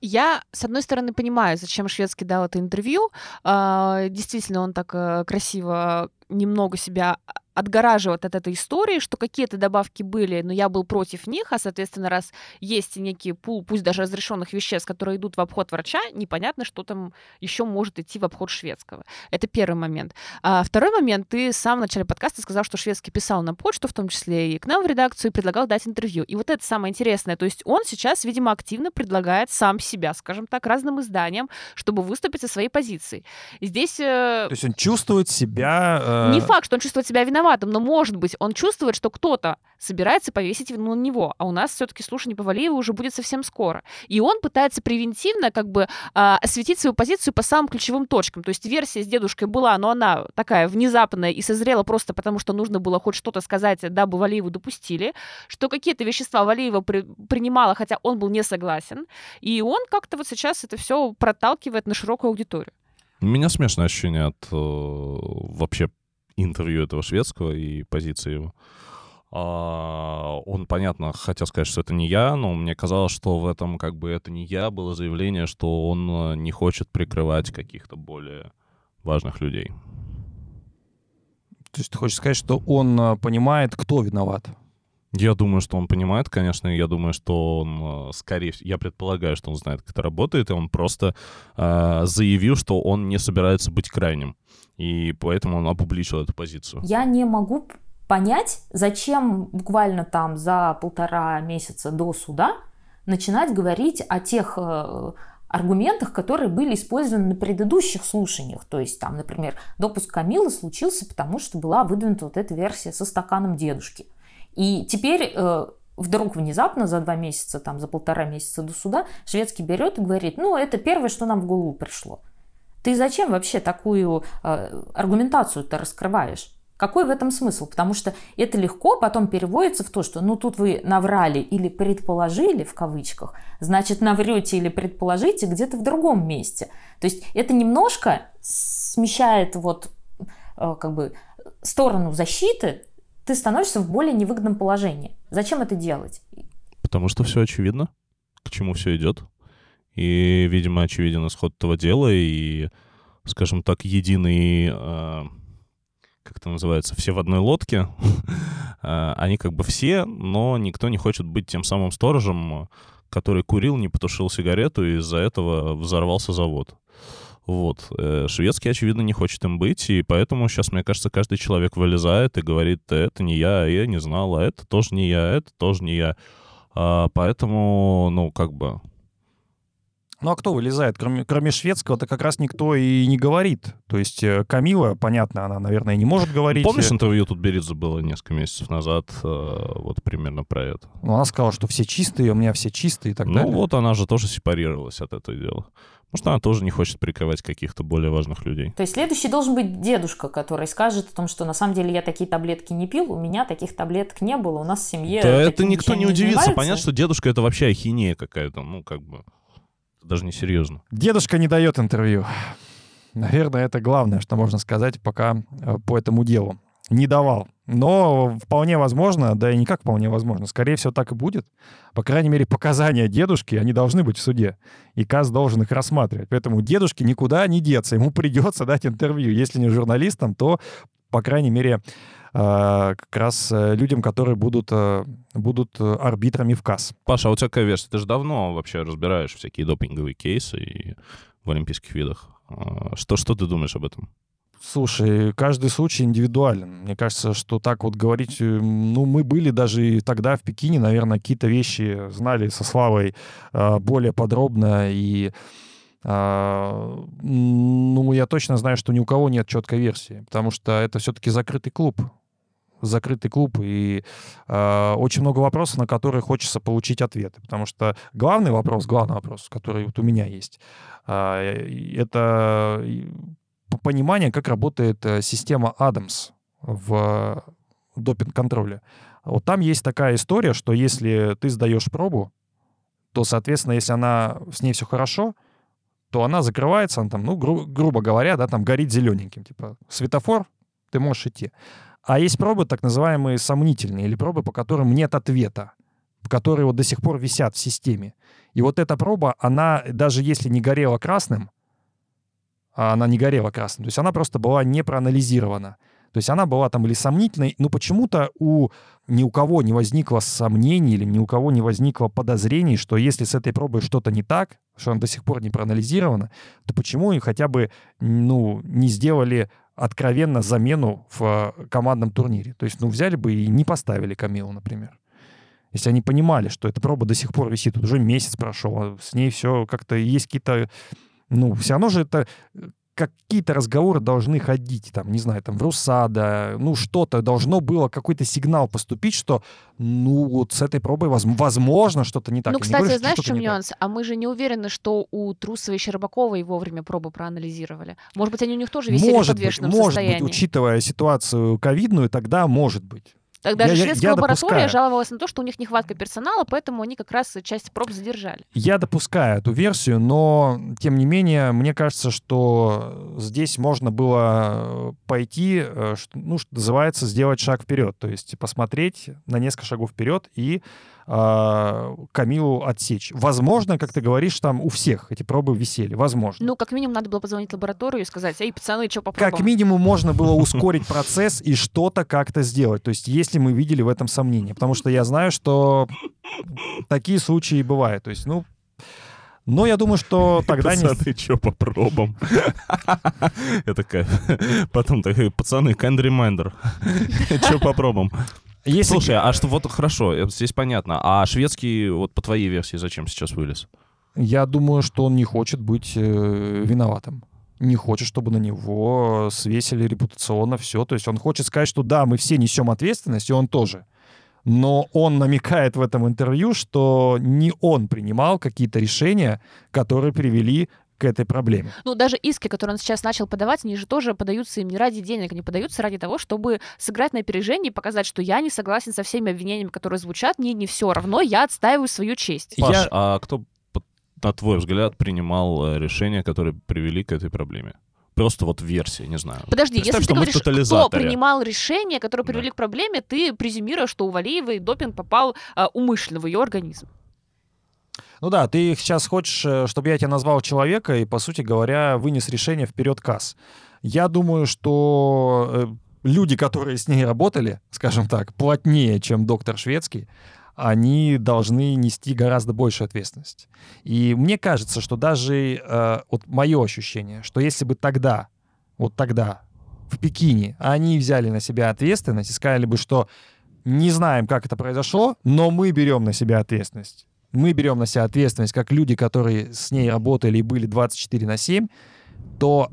Я, с одной стороны, понимаю, зачем Шведский дал это интервью. А, Действительно, он так э, красиво немного себя отгораживает от этой истории, что какие-то добавки были, но я был против них, а, соответственно, раз есть некий пул, пусть даже разрешенных веществ, которые идут в обход врача, непонятно, что там еще может идти в обход шведского. Это первый момент. А второй момент, ты сам в начале подкаста сказал, что шведский писал на почту, в том числе и к нам в редакцию, и предлагал дать интервью. И вот это самое интересное. То есть он сейчас, видимо, активно предлагает сам себя, скажем так, разным изданиям, чтобы выступить со своей позицией. И здесь... э, То есть он чувствует себя Э, Не факт, что он чувствует себя виноватым, но, может быть, он чувствует, что кто-то собирается повесить вину на него, а у нас все-таки слушание по Валиеву уже будет совсем скоро. И он пытается превентивно как бы а, осветить свою позицию по самым ключевым точкам. То есть версия с дедушкой была, но она такая внезапная и созрела просто потому, что нужно было хоть что-то сказать, дабы Валиеву допустили, что какие-то вещества Валиева при, принимала, хотя он был не согласен, и он как-то вот сейчас это все проталкивает на широкую аудиторию. У меня смешное ощущение от э, вообще интервью этого шведского и позиции его. А, он, понятно, хотел сказать, что это не я, но мне казалось, что в этом как бы это не я, было заявление, что он э, не хочет прикрывать каких-то более важных людей. То есть ты хочешь сказать, что он э, понимает, кто виноват? Я думаю, что он понимает, конечно, я думаю, что он, э, скорее я предполагаю, что он знает, как это работает, и он просто э, заявил, что он не собирается быть крайним, и поэтому он опубличил эту позицию. Я не могу понять, зачем буквально там за полтора месяца до суда начинать говорить о тех э, аргументах, которые были использованы на предыдущих слушаниях. То есть там, например, допуск Камилы случился, потому что была выдвинута вот эта версия со стаканом дедушки. И теперь э, вдруг внезапно за два месяца, там, за полтора месяца до суда шведский берет и говорит, ну, это первое, что нам в голову пришло. Ты зачем вообще такую э, аргументацию-то раскрываешь? Какой в этом смысл? Потому что это легко потом переводится в то, что ну тут вы наврали или предположили в кавычках, значит наврете или предположите где-то в другом месте. То есть это немножко смещает вот э, как бы сторону защиты, ты становишься в более невыгодном положении. Зачем это делать? Потому что все очевидно, к чему все идет. И, видимо, очевиден исход этого дела, и, скажем так, единый э, как это называется, все в одной лодке. А, они как бы все, но никто не хочет быть тем самым сторожем, который курил, не потушил сигарету, и из-за этого взорвался завод. Вот. Э, шведский, очевидно, не хочет им быть, и поэтому сейчас, мне кажется, каждый человек вылезает и говорит, это не я, я не знал, а это тоже не я, это тоже не я. А, поэтому, ну, как бы, ну а кто вылезает? Кроме, кроме шведского-то как раз никто и не говорит. То есть э, Камила, понятно, она, наверное, не может говорить. Помнишь, интервью тут Беридзе было несколько месяцев назад, э, вот примерно про это? Ну, она сказала, что все чистые, у меня все чистые и так ну, далее. Ну вот она же тоже сепарировалась от этого дела. Может, она тоже не хочет прикрывать каких-то более важных людей. То есть следующий должен быть дедушка, который скажет о том, что на самом деле я такие таблетки не пил, у меня таких таблеток не было, у нас в семье... Да это никто не удивится. Понятно, что дедушка это вообще ахинея какая-то, ну как бы даже не серьезно. Дедушка не дает интервью. Наверное, это главное, что можно сказать пока э, по этому делу. Не давал. Но вполне возможно, да и не как вполне возможно, скорее всего, так и будет. По крайней мере, показания дедушки, они должны быть в суде. И КАС должен их рассматривать. Поэтому дедушке никуда не деться. Ему придется дать интервью. Если не журналистам, то, по крайней мере, э, как раз э, людям, которые будут, будут арбитрами в КАС. Паша, а у тебя какая версия? Ты же давно вообще разбираешь всякие допинговые кейсы и в олимпийских видах. А, что, что ты думаешь об этом? Слушай, каждый случай индивидуален. Мне кажется, что так вот говорить... Э, ну, мы были даже и тогда в Пекине, наверное, какие-то вещи знали со Славой э, более подробно. И, э, ну, я точно знаю, что ни у кого нет четкой версии, потому что это все-таки закрытый клуб. Закрытый клуб, и э, очень много вопросов, на которые хочется получить ответы. Потому что главный вопрос, главный вопрос, который вот у меня есть, э, это понимание, как работает э, система Адамс в допинг-контроле. Вот там есть такая история, что если ты сдаешь пробу, то, соответственно, если она с ней все хорошо, то она закрывается, она там, ну, гру- грубо говоря, да, там горит зелененьким, типа светофор, ты можешь идти. А есть пробы так называемые сомнительные, или пробы, по которым нет ответа, которые вот до сих пор висят в системе. И вот эта проба, она даже если не горела красным, она не горела красным. То есть она просто была не проанализирована. То есть она была там или сомнительной, но почему-то у ни у кого не возникло сомнений или ни у кого не возникло подозрений, что если с этой пробой что-то не так, что она до сих пор не проанализирована, то почему им хотя бы ну, не сделали откровенно замену в командном турнире? То есть, ну, взяли бы и не поставили Камилу, например. Если они понимали, что эта проба до сих пор висит, уже месяц прошел, а с ней все как-то есть какие-то ну, все равно же это какие-то разговоры должны ходить, там, не знаю, там, в Русада, ну, что-то, должно было какой-то сигнал поступить, что, ну, вот с этой пробой, возможно, что-то не так. Ну, кстати, говорю, знаешь, в чем нюанс? А мы же не уверены, что у Трусовой и Щербаковой вовремя пробы проанализировали. Может быть, они у них тоже висели может в подвешенном быть, состоянии. Может быть, учитывая ситуацию ковидную, тогда может быть. Тогда я, шведская я, я лаборатория допускаю. жаловалась на то, что у них нехватка персонала, поэтому они как раз часть проб задержали. Я допускаю эту версию, но, тем не менее, мне кажется, что здесь можно было пойти, э, ну, что называется, сделать шаг вперед, то есть посмотреть на несколько шагов вперед и э, Камилу отсечь. Возможно, как ты говоришь, там у всех эти пробы висели. Возможно. Ну, как минимум, надо было позвонить в лабораторию и сказать, эй, пацаны, что попробуем? Как минимум, можно было ускорить процесс и что-то как-то сделать. То есть, если мы видели в этом сомнение. Потому что я знаю, что такие случаи бывают. То есть, ну, но я думаю, что тогда пацаны, не... Пацаны, что по пробам? Я такая... Потом такая, пацаны, kind reminder. Что по пробам? Если... Слушай, а что вот хорошо, здесь понятно. А шведский, вот по твоей версии, зачем сейчас вылез? Я думаю, что он не хочет быть э, виноватым. Не хочет, чтобы на него свесили репутационно все. То есть он хочет сказать, что да, мы все несем ответственность, и он тоже. Но он намекает в этом интервью, что не он принимал какие-то решения, которые привели к этой проблеме. Ну, даже иски, которые он сейчас начал подавать, они же тоже подаются им не ради денег, они подаются ради того, чтобы сыграть на опережение и показать, что я не согласен со всеми обвинениями, которые звучат, мне не все равно, я отстаиваю свою честь. Паш, я... а кто, на твой взгляд, принимал э, решения, которые привели к этой проблеме? просто вот версия, не знаю. Подожди, Представь, если ты говоришь, кто принимал решения, которые привели да. к проблеме, ты презюмируешь, что у Валиевой допинг попал а, умышленно в ее организм. Ну да, ты сейчас хочешь, э, чтобы я тебя назвал человека и, по сути говоря, вынес решение вперед касс. Я думаю, что э, люди, которые с ней работали, скажем так, плотнее, чем доктор Шведский, они должны нести гораздо большую ответственность. И мне кажется, что даже э, вот мое ощущение, что если бы тогда, вот тогда в Пекине они взяли на себя ответственность и сказали бы, что не знаем, как это произошло, но мы берем на себя ответственность мы берем на себя ответственность, как люди, которые с ней работали и были 24 на 7, то,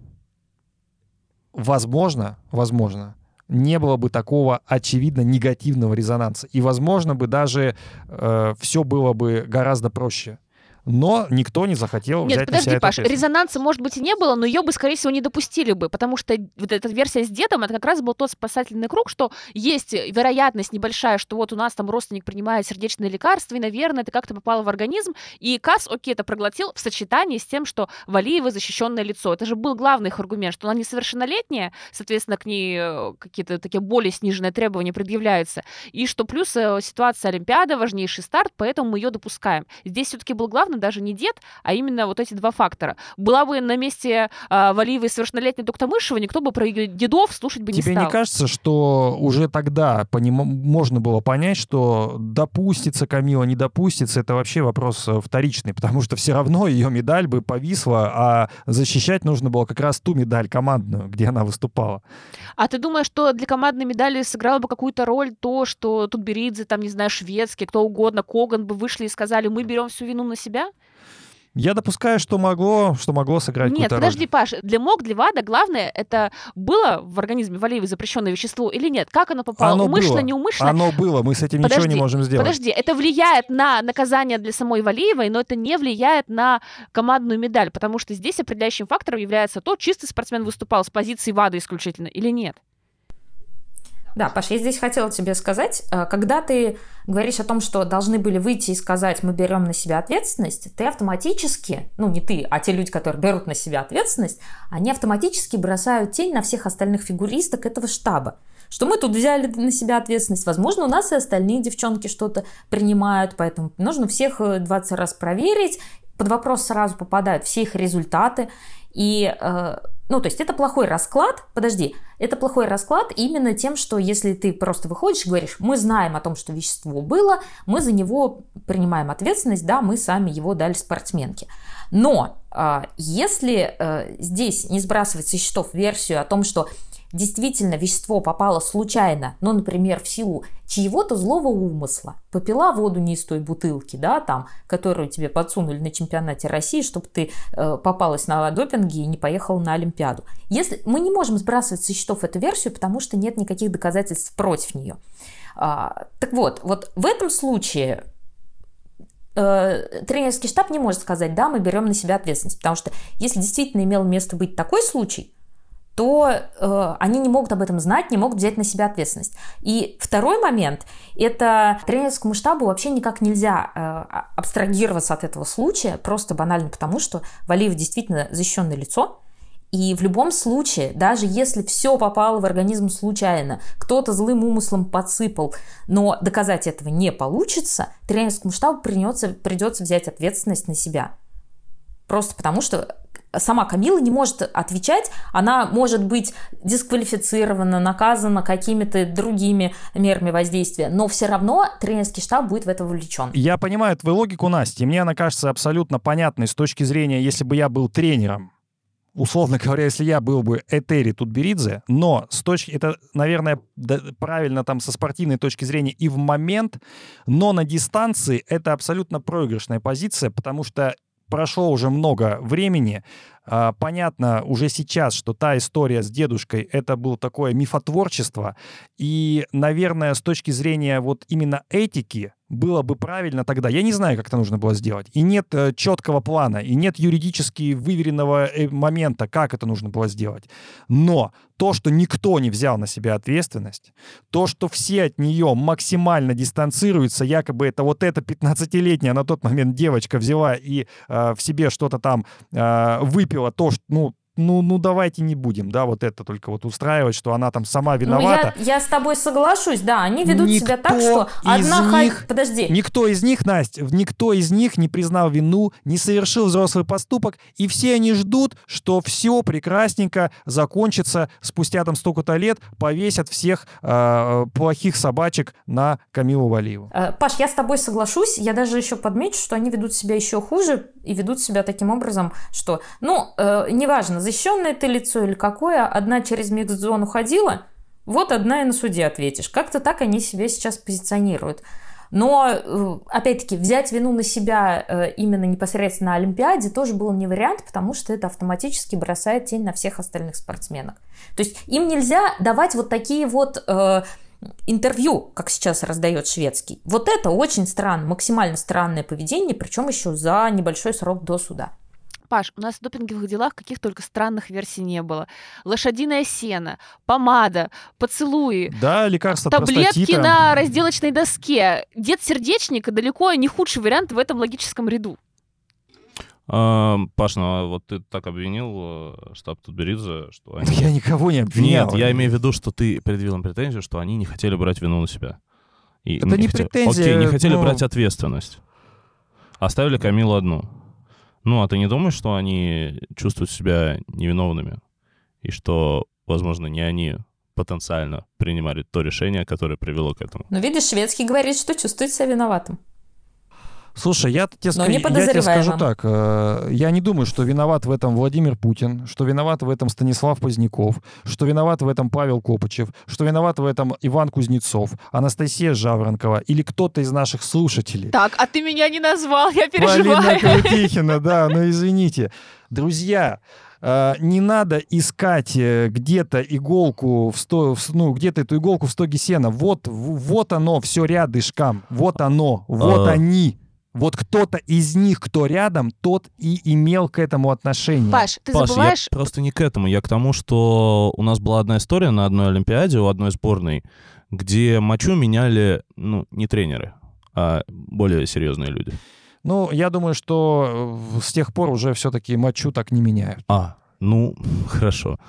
возможно, возможно, не было бы такого очевидно негативного резонанса. И, возможно, бы даже э, все было бы гораздо проще но никто не захотел Нет, взять подожди, на себя Паш, резонанса, может быть, и не было, но ее бы, скорее всего, не допустили бы, потому что вот эта версия с дедом, это как раз был тот спасательный круг, что есть вероятность небольшая, что вот у нас там родственник принимает сердечные лекарства, и, наверное, это как-то попало в организм, и КАС, окей, это проглотил в сочетании с тем, что Валиева защищенное лицо. Это же был главный их аргумент, что она несовершеннолетняя, соответственно, к ней э, какие-то такие более сниженные требования предъявляются, и что плюс э, ситуация Олимпиада, важнейший старт, поэтому мы ее допускаем. Здесь все-таки был главный главным даже не дед, а именно вот эти два фактора. Была бы на месте э, Валиевой совершеннолетняя Токтамышева, никто бы про ее дедов слушать бы не Тебе стал. Тебе не кажется, что уже тогда поним... можно было понять, что допустится Камила, не допустится, это вообще вопрос э, вторичный, потому что все равно ее медаль бы повисла, а защищать нужно было как раз ту медаль командную, где она выступала. А ты думаешь, что для командной медали сыграло бы какую-то роль то, что Тутберидзе, там, не знаю, шведский, кто угодно, Коган бы вышли и сказали, мы берем всю вину на себя? Я допускаю, что могло, что могло сыграть Нет, подожди, роль. Паш, для МОК, для ВАДА главное, это было в организме Валиевой запрещенное вещество или нет? Как оно попало? Оно Умышленно, было. неумышленно? Оно было, мы с этим подожди, ничего не можем сделать. Подожди, это влияет на наказание для самой Валиевой, но это не влияет на командную медаль, потому что здесь определяющим фактором является то, чистый спортсмен выступал с позиции ВАДА исключительно или нет. Да, Паша, я здесь хотела тебе сказать, э, когда ты говоришь о том, что должны были выйти и сказать, мы берем на себя ответственность, ты автоматически, ну не ты, а те люди, которые берут на себя ответственность, они автоматически бросают тень на всех остальных фигуристок этого штаба что мы тут взяли на себя ответственность. Возможно, у нас и остальные девчонки что-то принимают, поэтому нужно всех 20 э, раз проверить. Под вопрос сразу попадают все их результаты. И э, ну, то есть это плохой расклад, подожди, это плохой расклад именно тем, что если ты просто выходишь и говоришь, мы знаем о том, что вещество было, мы за него принимаем ответственность, да, мы сами его дали спортсменке. Но э, если э, здесь не сбрасывать со счетов версию о том, что действительно вещество попало случайно, ну, например, в силу чьего-то злого умысла, попила воду не из той бутылки, да, там, которую тебе подсунули на чемпионате России, чтобы ты э, попалась на допинге и не поехала на Олимпиаду. Если мы не можем сбрасывать со счетов эту версию, потому что нет никаких доказательств против нее. А, так вот, вот в этом случае э, тренерский штаб не может сказать, да, мы берем на себя ответственность, потому что если действительно имел место быть такой случай, то э, они не могут об этом знать, не могут взять на себя ответственность. И второй момент – это тренерскому штабу вообще никак нельзя э, а, абстрагироваться от этого случая, просто банально потому, что Валиев действительно защищенное лицо, и в любом случае, даже если все попало в организм случайно, кто-то злым умыслом подсыпал, но доказать этого не получится, тренерскому штабу придется, придется взять ответственность на себя. Просто потому что сама Камила не может отвечать, она может быть дисквалифицирована, наказана какими-то другими мерами воздействия, но все равно тренерский штаб будет в это вовлечен. Я понимаю твою логику, Настя, и мне она кажется абсолютно понятной с точки зрения, если бы я был тренером, условно говоря, если я был бы Этери Тутберидзе, но с точки, это, наверное, правильно там со спортивной точки зрения и в момент, но на дистанции это абсолютно проигрышная позиция, потому что прошло уже много времени. А, понятно уже сейчас, что та история с дедушкой — это было такое мифотворчество. И, наверное, с точки зрения вот именно этики, было бы правильно тогда. Я не знаю, как это нужно было сделать. И нет э, четкого плана, и нет юридически выверенного э, момента, как это нужно было сделать. Но то, что никто не взял на себя ответственность, то, что все от нее максимально дистанцируются, якобы это вот эта 15-летняя на тот момент девочка взяла и э, в себе что-то там э, выпила, то, что, ну, ну, ну давайте не будем, да, вот это только вот устраивать, что она там сама виновата. Ну, я, я с тобой соглашусь, да, они ведут никто себя так, что одна них, Подожди. Никто из них, Настя, никто из них не признал вину, не совершил взрослый поступок, и все они ждут, что все прекрасненько закончится спустя там столько-то лет, повесят всех э, плохих собачек на Камилу Валиеву. Э, Паш, я с тобой соглашусь, я даже еще подмечу, что они ведут себя еще хуже и ведут себя таким образом, что, ну, э, неважно, защищенное ты лицо или какое, одна через микс-зону ходила, вот одна и на суде ответишь. Как-то так они себя сейчас позиционируют. Но, э, опять-таки, взять вину на себя э, именно непосредственно на Олимпиаде тоже был не вариант, потому что это автоматически бросает тень на всех остальных спортсменок. То есть им нельзя давать вот такие вот э, интервью, как сейчас раздает шведский. Вот это очень странно, максимально странное поведение, причем еще за небольшой срок до суда. Паш, у нас в допинговых делах каких только странных версий не было. Лошадиное сено, помада, поцелуи. Да, лекарства Таблетки простатита. на разделочной доске. Дед сердечника далеко не худший вариант в этом логическом ряду. А, Паш, ну а вот ты так обвинил э, штаб Тутберидзе, что они... Я никого не обвинял. Нет, я имею в виду, что ты предъявил им претензию, что они не хотели брать вину на себя. И Это не хотели- претензия, Окей, не хотели ну- брать ответственность. Оставили Камилу одну. Ну, а ты не думаешь, что они чувствуют себя невиновными? И что, возможно, не они потенциально принимали то решение, которое привело к этому? Но видишь, шведский говорит, что чувствует себя виноватым. Слушай, я тебе, не я тебе скажу так. э, Я не думаю, что виноват в этом Владимир Путин, что виноват в этом Станислав Поздняков, что виноват в этом Павел Копычев, что виноват в этом Иван Кузнецов, Анастасия Жаворонкова или кто-то из наших слушателей. Так, а ты меня не назвал, я Полина переживаю. Крутихина, да, ну извините. Друзья, э, не надо искать э, где-то иголку в сто, ну где-то эту иголку в стоге сена. Вот, вот оно, все рядышком. Вот оно, вот А. они. Вот кто-то из них, кто рядом, тот и имел к этому отношение. Паш, ты Паш, забываешь... я просто не к этому. Я к тому, что у нас была одна история на одной Олимпиаде у одной сборной, где мочу меняли, ну, не тренеры, а более серьезные люди. Ну, я думаю, что э, с тех пор уже все-таки мочу так не меняют. А, ну, хорошо.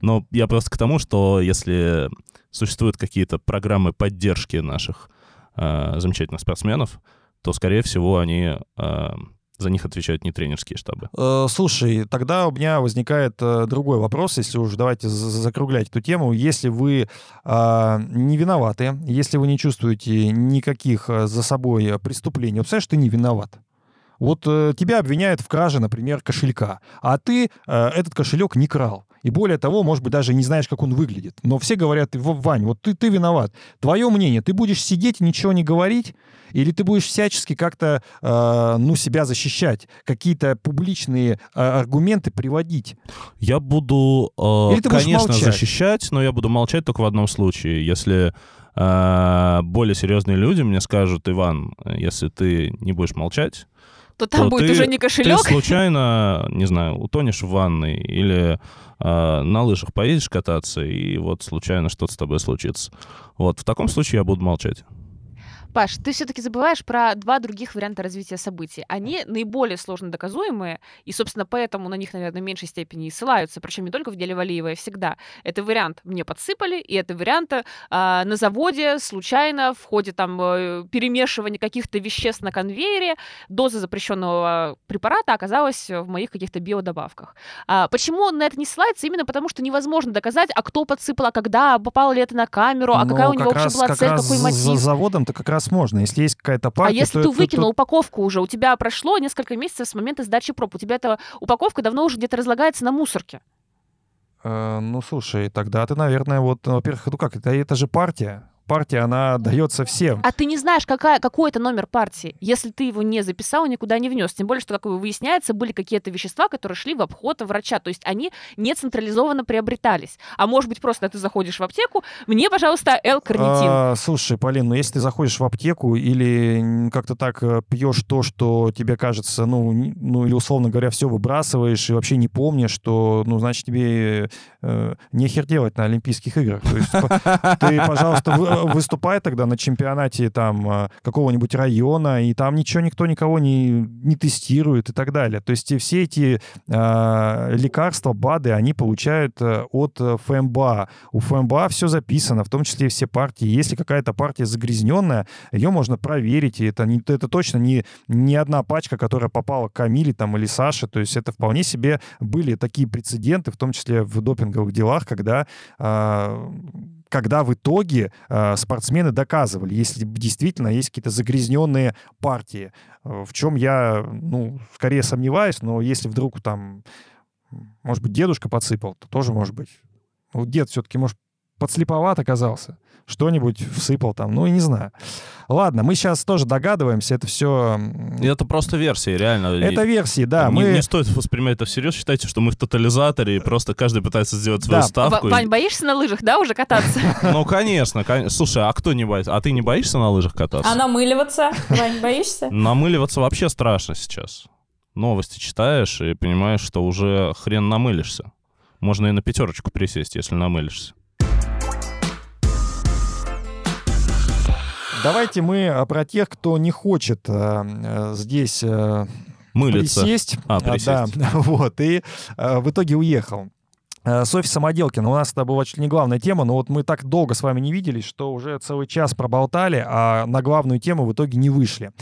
Но я просто к тому, что если существуют какие-то программы поддержки наших э, замечательных спортсменов, то, скорее всего, они э, за них отвечают не тренерские штабы. Э, Слушай, тогда у меня возникает э, другой вопрос, если уж давайте за- закруглять эту тему. Если вы а, не виноваты, если вы не чувствуете никаких э, за собой э, преступлений, вот представляешь, ты не виноват. Вот э, тебя обвиняют в краже, например, кошелька, а ты э, этот кошелек не крал. И более того, может быть, даже не знаешь, как он выглядит. Но все говорят, «В- Вань, вот ты, ты виноват. Твое мнение, ты будешь сидеть и ничего не говорить, или ты будешь всячески как-то, э, ну, себя защищать, какие-то публичные э, аргументы приводить? Я буду, э, Или ты будешь конечно, молчать? защищать, но я буду молчать только в одном случае. Если э, более серьезные люди мне скажут, Иван, если ты не будешь молчать, То там то будет ты- уже не ты кошелек, случайно, не знаю, утонешь в ванной или э, на лыжах поедешь кататься, и вот случайно что-то с тобой случится. Вот в таком случае я буду молчать. Паш, ты все-таки забываешь про два других варианта развития событий. Они наиболее сложно доказуемые, и, собственно, поэтому на них, наверное, в меньшей степени и ссылаются, причем не только в деле Валиева, и всегда. Это вариант «мне подсыпали», и это вариант э, на заводе случайно в ходе там э, перемешивания каких-то веществ на конвейере доза запрещенного препарата оказалась в моих каких-то биодобавках. А почему он на это не ссылается? Именно потому, что невозможно доказать, а кто подсыпал, а когда, попало ли это на камеру, а Но какая у него вообще была цель, какой мотив. За заводом-то как раз можно. Если есть какая-то А партия, если то ты выкинул упаковку уже, у тебя прошло несколько месяцев с момента сдачи проб, у тебя эта упаковка давно уже где-то разлагается на мусорке. Э, ну, слушай, тогда ты, наверное, вот, во-первых, ну как, это, это же партия. Партия, она дается всем. А ты не знаешь, какая, какой это номер партии, если ты его не записал, никуда не внес. Тем более, что, как выясняется, были какие-то вещества, которые шли в обход врача. То есть они не централизованно приобретались. А может быть, просто ты заходишь в аптеку, мне, пожалуйста, L-карнитин. А, слушай, Полин, ну если ты заходишь в аптеку или как-то так э, пьешь то, что тебе кажется, ну, ну или условно говоря, все выбрасываешь и вообще не помнишь, то, ну, значит, тебе э, нехер делать на Олимпийских играх. То есть, ты, пожалуйста, выступай тогда на чемпионате там э, какого-нибудь района, и там ничего никто никого не, не тестирует и так далее. То есть все эти э, лекарства, БАДы, они получают э, от э, ФМБА. У ФМБА все записано, в том числе все партии. Если какая-то партия загрязненная, ее можно проверить, и это, не, это точно не, не одна пачка, которая попала к Камиле там, или Саше. То есть это вполне себе были такие прецеденты, в том числе в допинговых делах, когда а, когда в итоге э, спортсмены доказывали, если действительно есть какие-то загрязненные партии, э, в чем я, ну, скорее сомневаюсь, но если вдруг там, может быть, дедушка подсыпал, то тоже может быть. Ну, дед все-таки, может, подслеповат оказался, что-нибудь всыпал там, ну, и не знаю. Ладно, мы сейчас тоже догадываемся, это все... Это просто версия, реально. Это версии, да. не, мы... не стоит воспринимать это всерьез. Считайте, что мы в тотализаторе, и просто каждый пытается сделать свою Да. ставку. Ва- Вань, боишься на лыжах, да, уже кататься? Ну, конечно, кон- Слушай, а кто не боится? А ты не боишься на лыжах кататься? А намыливаться? Вань, боишься? Намыливаться вообще страшно сейчас. Новости читаешь и понимаешь, что уже хрен намылишься. Можно и на пятерочку присесть, если намылишься. Давайте мы а, про тех, кто не хочет э, э, здесь э, Мылиться. присесть. А, А, присесть. Да, вот, и э, в итоге уехал. Э, Софья Самоделкина, у нас это была чуть ли не главная тема, но вот мы так долго с вами не виделись, что уже целый час проболтали, а на главную тему в итоге не вышли.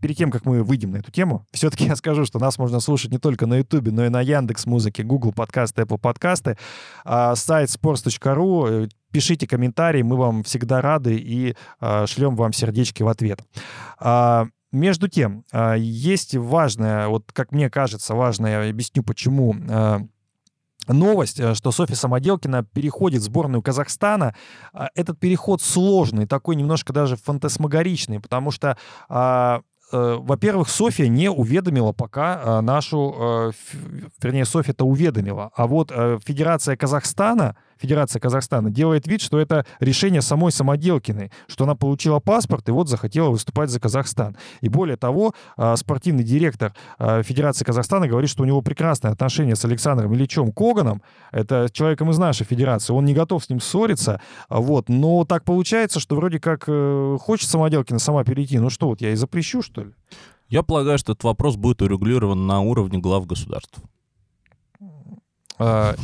Перед тем, как мы выйдем на эту тему, все-таки я скажу, что нас можно слушать не только на Ютубе, но и на Яндекс Музыке, Google подкасты, Apple подкасты, а, сайт sports.ru. Э, Пишите комментарии, мы вам всегда рады и а, шлем вам сердечки в ответ. А, Между тем, есть важная, вот как мне кажется, важная, я объясню почему, новость, э, что Софья Самоделкина переходит в сборную Казахстана. Этот переход сложный, такой немножко даже фантасмагоричный, потому что во-первых, Софья не уведомила пока а, нашу, э, вернее, Софья-то уведомила, а вот э, Федерация Казахстана, Федерация Казахстана делает вид, что это решение самой Самоделкиной, что она получила паспорт и вот захотела выступать за Казахстан. И более того, а, спортивный директор а, Федерации Казахстана говорит, что у него прекрасные отношения с Александром Ильичем Коганом, это человеком из нашей федерации, он не готов с ним ссориться, вот, но так получается, что вроде как э, хочет Самоделкина сама перейти, ну что, вот я и запрещу, что ли? Я полагаю, что этот вопрос будет урегулирован на уровне глав государств. А,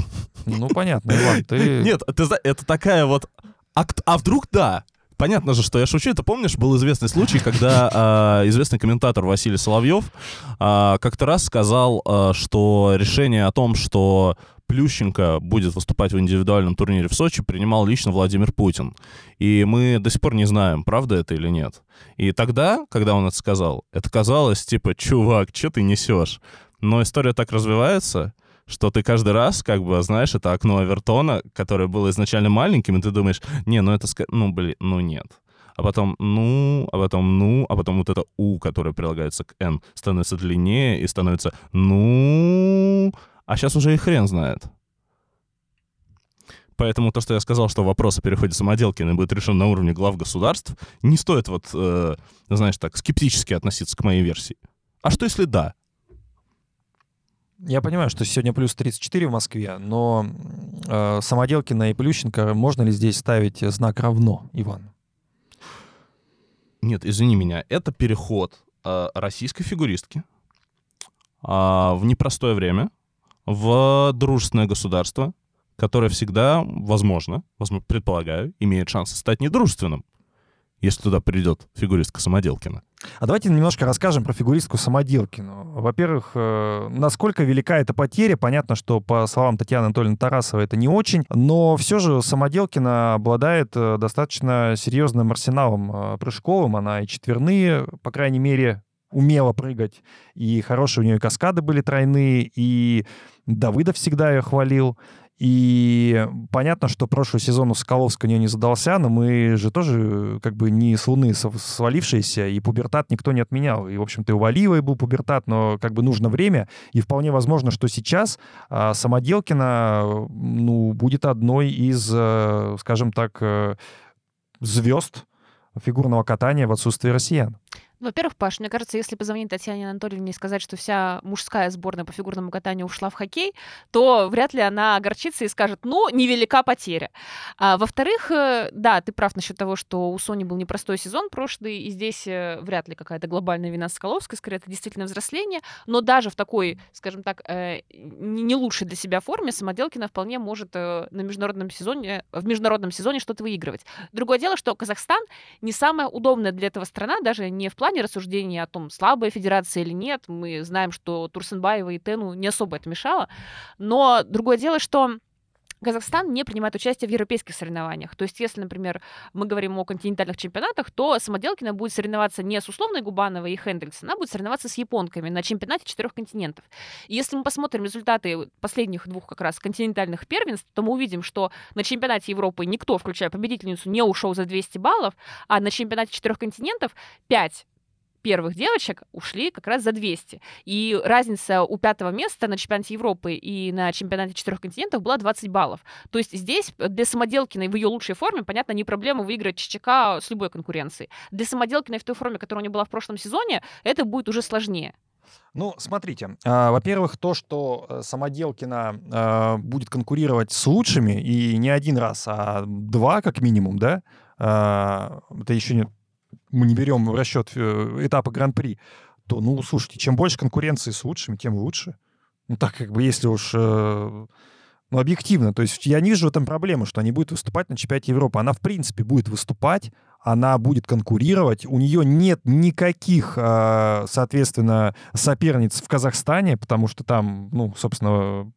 ну, понятно, Иван, ты... Нет, ты это такая вот... А, а вдруг да? Понятно же, что я шучу. Это помнишь, был известный случай, когда а, известный комментатор Василий Соловьев а, как-то раз сказал, а, что решение о том, что Плющенко будет выступать в индивидуальном турнире в Сочи, принимал лично Владимир Путин. И мы до сих пор не знаем, правда это или нет. И тогда, когда он это сказал, это казалось типа, чувак, что ты несешь? Но история так развивается, что ты каждый раз, как бы, знаешь, это окно Авертона, которое было изначально маленьким, и ты думаешь, не, ну это, ну, блин, ну нет. А потом ну, а потом ну, а потом вот это у, которое прилагается к n, становится длиннее и становится ну, а сейчас уже и хрен знает. Поэтому то, что я сказал, что вопрос о переходе Самоделкина будет решен на уровне глав государств, не стоит вот, э, знаешь, так, скептически относиться к моей версии. А что если да? Я понимаю, что сегодня плюс 34 в Москве, но э, Самоделкина и Плющенко, можно ли здесь ставить знак равно, Иван? Нет, извини меня, это переход э, российской фигуристки э, в непростое время в дружественное государство, которое всегда, возможно, возможно, предполагаю, имеет шанс стать недружественным если туда придет фигуристка Самоделкина. А давайте немножко расскажем про фигуристку Самоделкину. Во-первых, э, насколько велика эта потеря. Понятно, что по словам Татьяны Анатольевны Тарасовой это не очень, но все же Самоделкина обладает э, достаточно серьезным арсеналом э, прыжковым. Она и четверные, по крайней мере, умела прыгать, и хорошие у нее каскады были тройные, и Давыдов всегда ее хвалил. И понятно, что прошлый сезон у Соколовска у нее не задался, но мы же тоже как бы не с Луны свалившиеся, и пубертат никто не отменял. И, в общем-то, и у Валиевой был пубертат, но как бы нужно время, и вполне возможно, что сейчас а, Самоделкина ну, будет одной из, э, скажем так, э, звезд фигурного катания в отсутствии россиян. Во-первых, Паш, мне кажется, если позвонить Татьяне Анатольевне и сказать, что вся мужская сборная по фигурному катанию ушла в хоккей, то вряд ли она огорчится и скажет, ну, невелика потеря. А, во-вторых, э, да, ты прав насчет того, что у Сони был непростой сезон прошлый, и здесь э, вряд ли какая-то глобальная вина Соколовской, скорее, это действительно взросление, но даже в такой, скажем так, э, не лучшей для себя форме Самоделкина вполне может на международном сезоне, в международном сезоне что-то выигрывать. Другое дело, что Казахстан не самая удобная для этого страна, даже не в плане плане рассуждения о том, слабая федерация или нет. Мы знаем, что Турсенбаева и Тену не особо это мешало. Но другое дело, что Казахстан не принимает участие в европейских соревнованиях. То есть, если, например, мы говорим о континентальных чемпионатах, то Самоделкина будет соревноваться не с условной Губановой и Хендрикс, она будет соревноваться с японками на чемпионате четырех континентов. И если мы посмотрим результаты последних двух как раз континентальных первенств, то мы увидим, что на чемпионате Европы никто, включая победительницу, не ушел за 200 баллов, а на чемпионате четырех континентов 5 первых девочек ушли как раз за 200. И разница у пятого места на чемпионате Европы и на чемпионате четырех континентов была 20 баллов. То есть здесь для Самоделкиной в ее лучшей форме, понятно, не проблема выиграть ЧЧК с любой конкуренцией. Для Самоделкиной в той форме, которая у нее была в прошлом сезоне, это будет уже сложнее. Ну, смотрите, э, во-первых, то, что э, Самоделкина э, будет конкурировать с лучшими, и не один раз, а два как минимум, да, э, это еще не мы не берем в расчет э, этапы Гран-при, то, ну, слушайте, чем больше конкуренции с лучшими, тем лучше. Ну, так как бы, если уж... Э, ну, объективно. То есть я не вижу в этом проблемы, что они будут выступать на чемпионате Европы. Она, в принципе, будет выступать, она будет конкурировать. У нее нет никаких, э, соответственно, соперниц в Казахстане, потому что там, ну, собственно,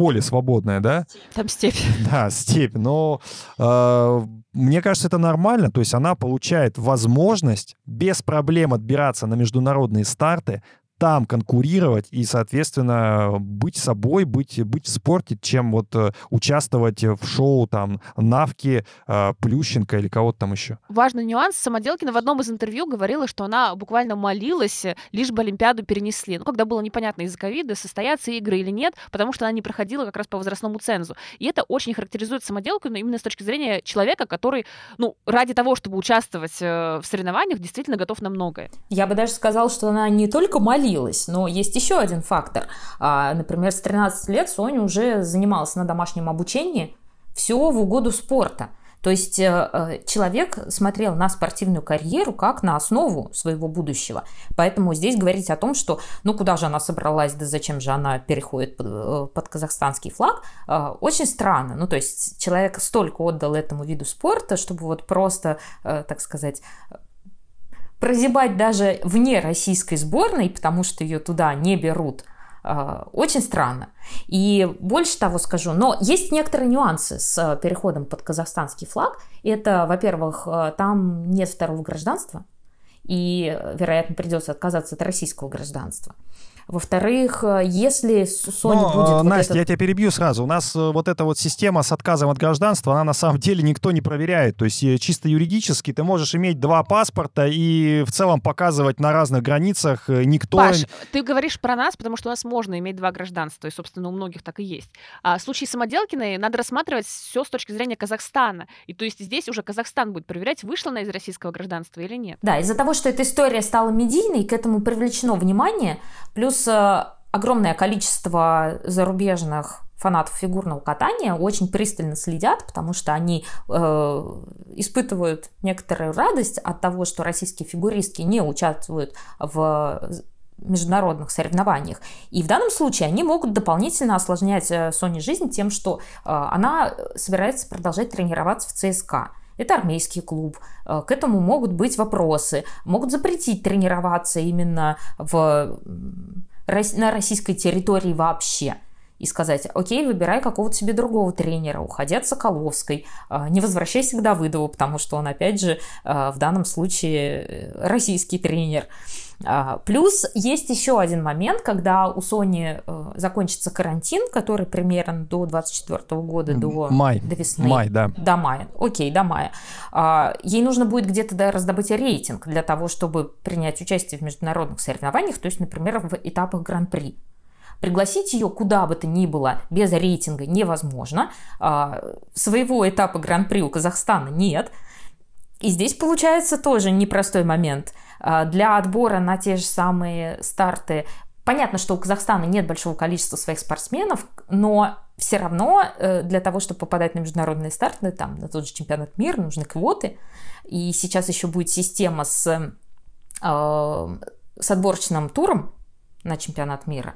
поле свободное, да? Там степь. Да, степь. Но э, мне кажется, это нормально. То есть она получает возможность без проблем отбираться на международные старты, там конкурировать и, соответственно, быть собой, быть, быть в спорте, чем вот э, участвовать в шоу там Навки, э, Плющенко или кого-то там еще. Важный нюанс. Самоделкина в одном из интервью говорила, что она буквально молилась, лишь бы Олимпиаду перенесли. Ну, когда было непонятно из-за ковида, состоятся игры или нет, потому что она не проходила как раз по возрастному цензу. И это очень характеризует Самоделкину именно с точки зрения человека, который, ну, ради того, чтобы участвовать э, в соревнованиях, действительно готов на многое. Я бы даже сказала, что она не только молилась, длилось. Но есть еще один фактор. А, например, с 13 лет Соня уже занималась на домашнем обучении все в угоду спорта. То есть э, э, человек смотрел на спортивную карьеру как на основу своего будущего. Поэтому здесь говорить о том, что ну куда же она собралась, да зачем же она переходит под, э, под казахстанский флаг, очень странно. Ну то есть человек столько отдал этому виду спорта, чтобы вот просто, так сказать, прозябать даже вне российской сборной, потому что ее туда не берут, а, очень странно. И больше того скажу, но есть некоторые нюансы с переходом под казахстанский флаг. Это, во-первых, а, там нет второго гражданства, и, вероятно, придется отказаться от российского гражданства. Во-вторых, э, если Sony Но, будет... э, вот Настя, этот- я тебя перебью сразу. У нас э, вот эта вот система с отказом от гражданства, она на самом деле никто не проверяет. То есть чисто юридически ты можешь иметь два паспорта и в целом показывать на разных границах. Никто... Паш, ты говоришь про нас, потому что у нас можно иметь два гражданства, и, собственно, у многих так и есть. А в случае Самоделкиной надо рассматривать все с точки зрения Казахстана. И то есть здесь уже Казахстан будет проверять, вышла она из российского гражданства или нет. Да, из-за того, что эта история стала медийной, к этому привлечено внимание, плюс э, огромное количество зарубежных фанатов фигурного катания очень пристально следят, потому что они э, испытывают некоторую радость от того, что российские фигуристки не участвуют в международных соревнованиях. И в данном случае они могут дополнительно осложнять э, Соне жизнь тем, что э, она собирается продолжать тренироваться в ЦСКА. Это армейский клуб. К этому могут быть вопросы. Могут запретить тренироваться именно в, на российской территории вообще. И сказать, окей, выбирай какого-то себе другого тренера, уходи от Соколовской, э, не возвращайся к Давыдову, потому что он, опять же, э, в данном случае э, российский тренер. А, Плюс есть еще один момент, когда у Сони э, закончится карантин, который примерно до 24 года, до, Май. до весны. Май, да. До мая. Окей, до мая. А, Ей нужно будет где-то раздобыть рейтинг для того, чтобы принять участие в международных соревнованиях, то есть, например, в этапах Гран-при. Пригласить ее куда бы то ни было без рейтинга невозможно. А, Своего этапа Гран-при у Казахстана нет. И здесь получается тоже непростой момент. А, Для отбора на те же самые старты Понятно, что у Казахстана нет большого количества своих спортсменов, но все равно э, для того, чтобы попадать на международные старты, там, на тот же чемпионат мира, нужны квоты. И сейчас еще будет система с, э, с отборочным туром на чемпионат мира,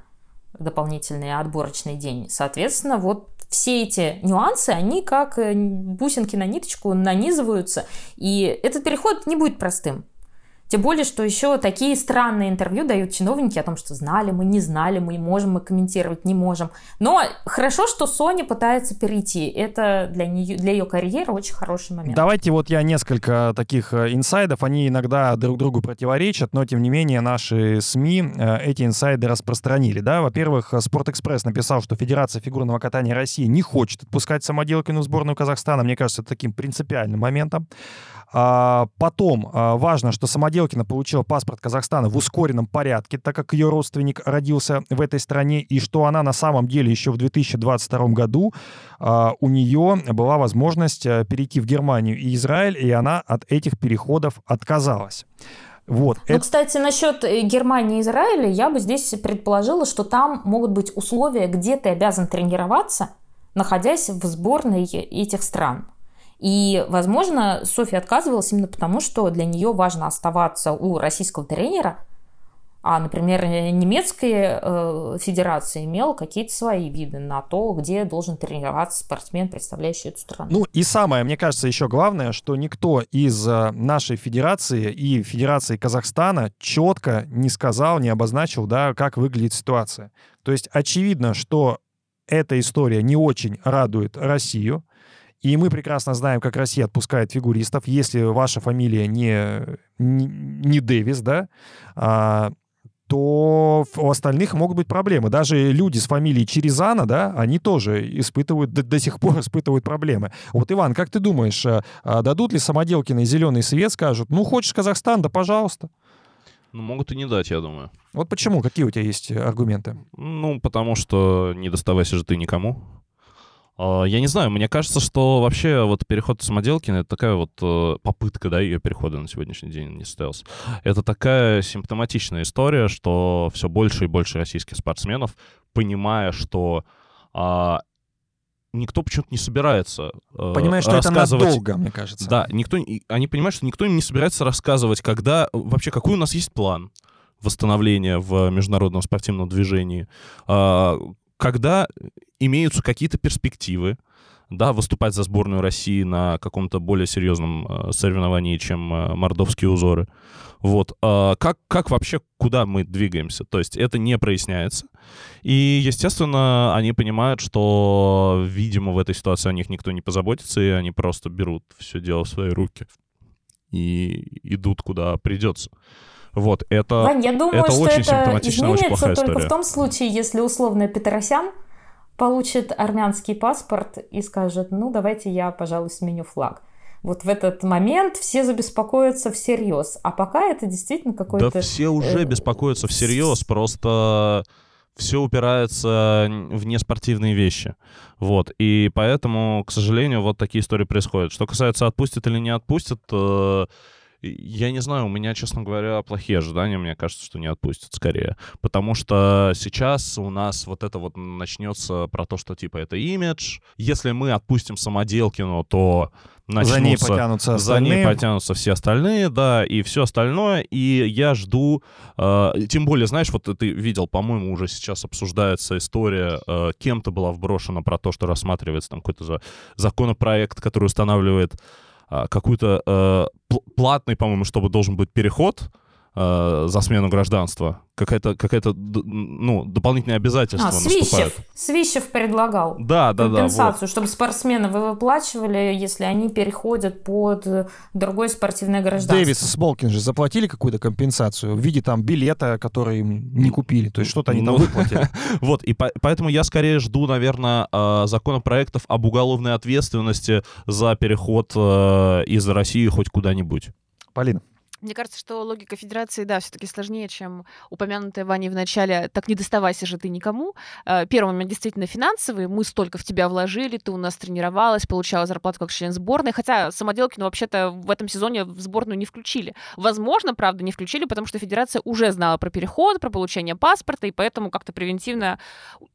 дополнительный отборочный день. Соответственно, вот все эти нюансы, они как э, бусинки на ниточку нанизываются, и этот переход не будет простым. Тем более, что еще такие странные интервью дают чиновники о том, что знали мы, не знали мы, можем мы комментировать, не можем. Но хорошо, что Sony пытается перейти. Это для, нее, для ее карьеры очень хороший момент. Давайте вот я несколько таких э, инсайдов, они иногда друг другу противоречат, но тем не менее наши СМИ э, эти инсайды распространили. Да? Во-первых, э, Спортэкспресс написал, что Федерация фигурного катания России не хочет отпускать самоделкину в сборную Казахстана. Мне кажется, это таким принципиальным моментом. А, потом а, важно, что Самоделкина получила паспорт Казахстана в ускоренном порядке, так как ее родственник родился в этой стране, и что она на самом деле еще в 2022 году а, у нее была возможность а, перейти в Германию и Израиль, и она от этих переходов отказалась. Вот. Ну, это- кстати, насчет э, Германии и Израиля, я бы здесь предположила, что там могут быть условия, где ты обязан тренироваться, находясь в сборной этих стран. И, возможно, Софья отказывалась именно потому, что для нее важно оставаться у российского тренера, а, например, немецкая э, федерация имела какие-то свои виды на то, где должен тренироваться спортсмен, представляющий эту страну. Ну и самое, мне кажется, еще главное, что никто из э, нашей федерации и Федерации Казахстана четко не сказал, не обозначил, да, как выглядит ситуация. То есть очевидно, что эта история не очень радует Россию. И мы прекрасно знаем, как Россия отпускает фигуристов. Если ваша фамилия не, не, не Дэвис, да, а, то у остальных могут быть проблемы. Даже люди с фамилией Черезана, да, они тоже испытывают, до, до сих пор испытывают проблемы. Вот, Иван, как ты думаешь, а, а, дадут ли Самоделкиной зеленый свет, скажут, ну, хочешь Казахстан, да пожалуйста. Ну, могут и не дать, я думаю. Вот почему? Какие у тебя есть э, аргументы? Ну, потому что не доставайся же ты никому. А, Я не знаю, мне кажется, что вообще вот переход самоделкина это такая вот э, попытка, да, ее перехода на сегодняшний день не состоялся. Это такая симптоматичная история, что все больше и больше российских спортсменов, понимая, что а, никто почему-то не собирается э, Понимаешь, что это надолго, мне кажется. Да, никто, они понимают, что никто им не собирается рассказывать, когда вообще какой у нас есть план восстановления в международном спортивном движении, а, когда имеются какие-то перспективы, да, выступать за сборную России на каком-то более серьезном э, соревновании, чем э, мордовские узоры. Вот. А как, как вообще, куда мы двигаемся? То есть это не проясняется. И, естественно, они понимают, что, видимо, в этой ситуации о них никто не позаботится, и они просто берут все дело в свои руки и идут куда придется. Вот, это... Вань, я думаю, это что очень это симптоматичная, очень плохая только история. в том случае, если условно Петросян получит армянский паспорт и скажет, ну, давайте я, пожалуй, сменю флаг. Вот в этот момент все забеспокоятся всерьез. А пока это действительно какой-то... Да все уже э, беспокоятся всерьез, просто все упирается в неспортивные вещи. Вот. И поэтому, к сожалению, вот такие истории происходят. Что касается отпустят или не отпустят, э, я не знаю, у меня, честно говоря, плохие ожидания. Мне кажется, что не отпустят скорее. Потому что сейчас у нас вот это вот начнется про то, что типа это имидж. Если мы отпустим самоделкину, то начнутся... За ней потянутся За ней остальные. потянутся все остальные, да, и все остальное. И я жду... э, тем более, знаешь, вот ты видел, по-моему, уже сейчас обсуждается история, э, кем-то была вброшена про то, что рассматривается там какой-то за- законопроект, который устанавливает а, какой-то э, пл- платный, по-моему, чтобы должен быть переход э, за смену гражданства. Какая-то, какая-то ну, дополнительные обязательства А, наступают. Свищев. Свищев предлагал Да, да, да. вот. компенсацию, чтобы спортсмены вы выплачивали, если они переходят под э, другое спортивное гражданство. Дэвис и Смолкин же заплатили какую-то компенсацию в виде там билета, который им не купили. То есть что-то они там Ну, выплатили. Вот, и по- поэтому я скорее жду, наверное, э, законопроектов об уголовной ответственности за переход э, из России хоть куда-нибудь. Полина. Мне кажется, что логика федерации, да, все-таки сложнее, чем упомянутая Ваней в начале. Так не доставайся же ты никому. Э, Первый момент действительно финансовый. Мы столько в тебя вложили, ты у нас тренировалась, получала зарплату как член сборной. Хотя Самоделкину вообще-то в этом сезоне в сборную не включили. Возможно, правда, не включили, потому что федерация уже знала про переход, про получение паспорта, и поэтому как-то превентивно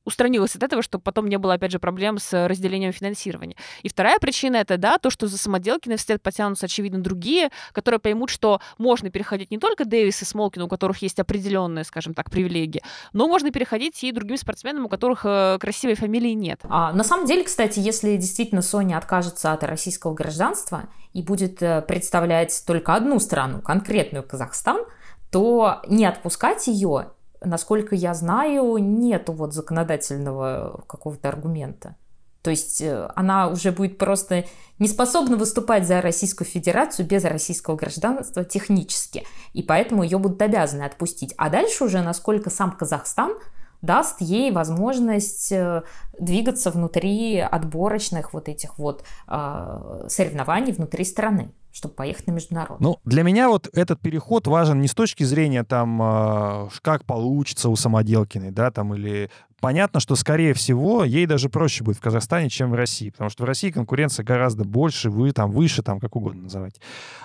устранилась от этого, чтобы потом не было, опять же, проблем с разделением финансирования. И вторая причина это, да, то, что за Самоделкиной вслед потянутся, очевидно, другие, которые поймут, что можно переходить не только Дэвис и Смолкин, у которых есть определенные, скажем так, привилегии, но можно переходить и другим спортсменам, у которых э, красивой фамилии нет. А, на самом деле, кстати, если действительно Соня откажется от российского гражданства и будет э, представлять только одну страну, конкретную Казахстан, то не отпускать ее, насколько я знаю, нету вот законодательного какого-то аргумента. То есть э, она уже будет просто не способна выступать за Российскую Федерацию без российского гражданства технически. И поэтому ее будут обязаны отпустить. А дальше уже, насколько сам Казахстан даст ей возможность э, двигаться внутри отборочных вот этих вот э, соревнований внутри страны, чтобы поехать на международный. Ну, для меня вот этот переход важен не с точки зрения там, как получится у самоделкиной, да, там, или понятно, что, скорее всего, ей даже проще будет в Казахстане, чем в России, потому что в России конкуренция гораздо больше, вы там выше, там, как угодно называть.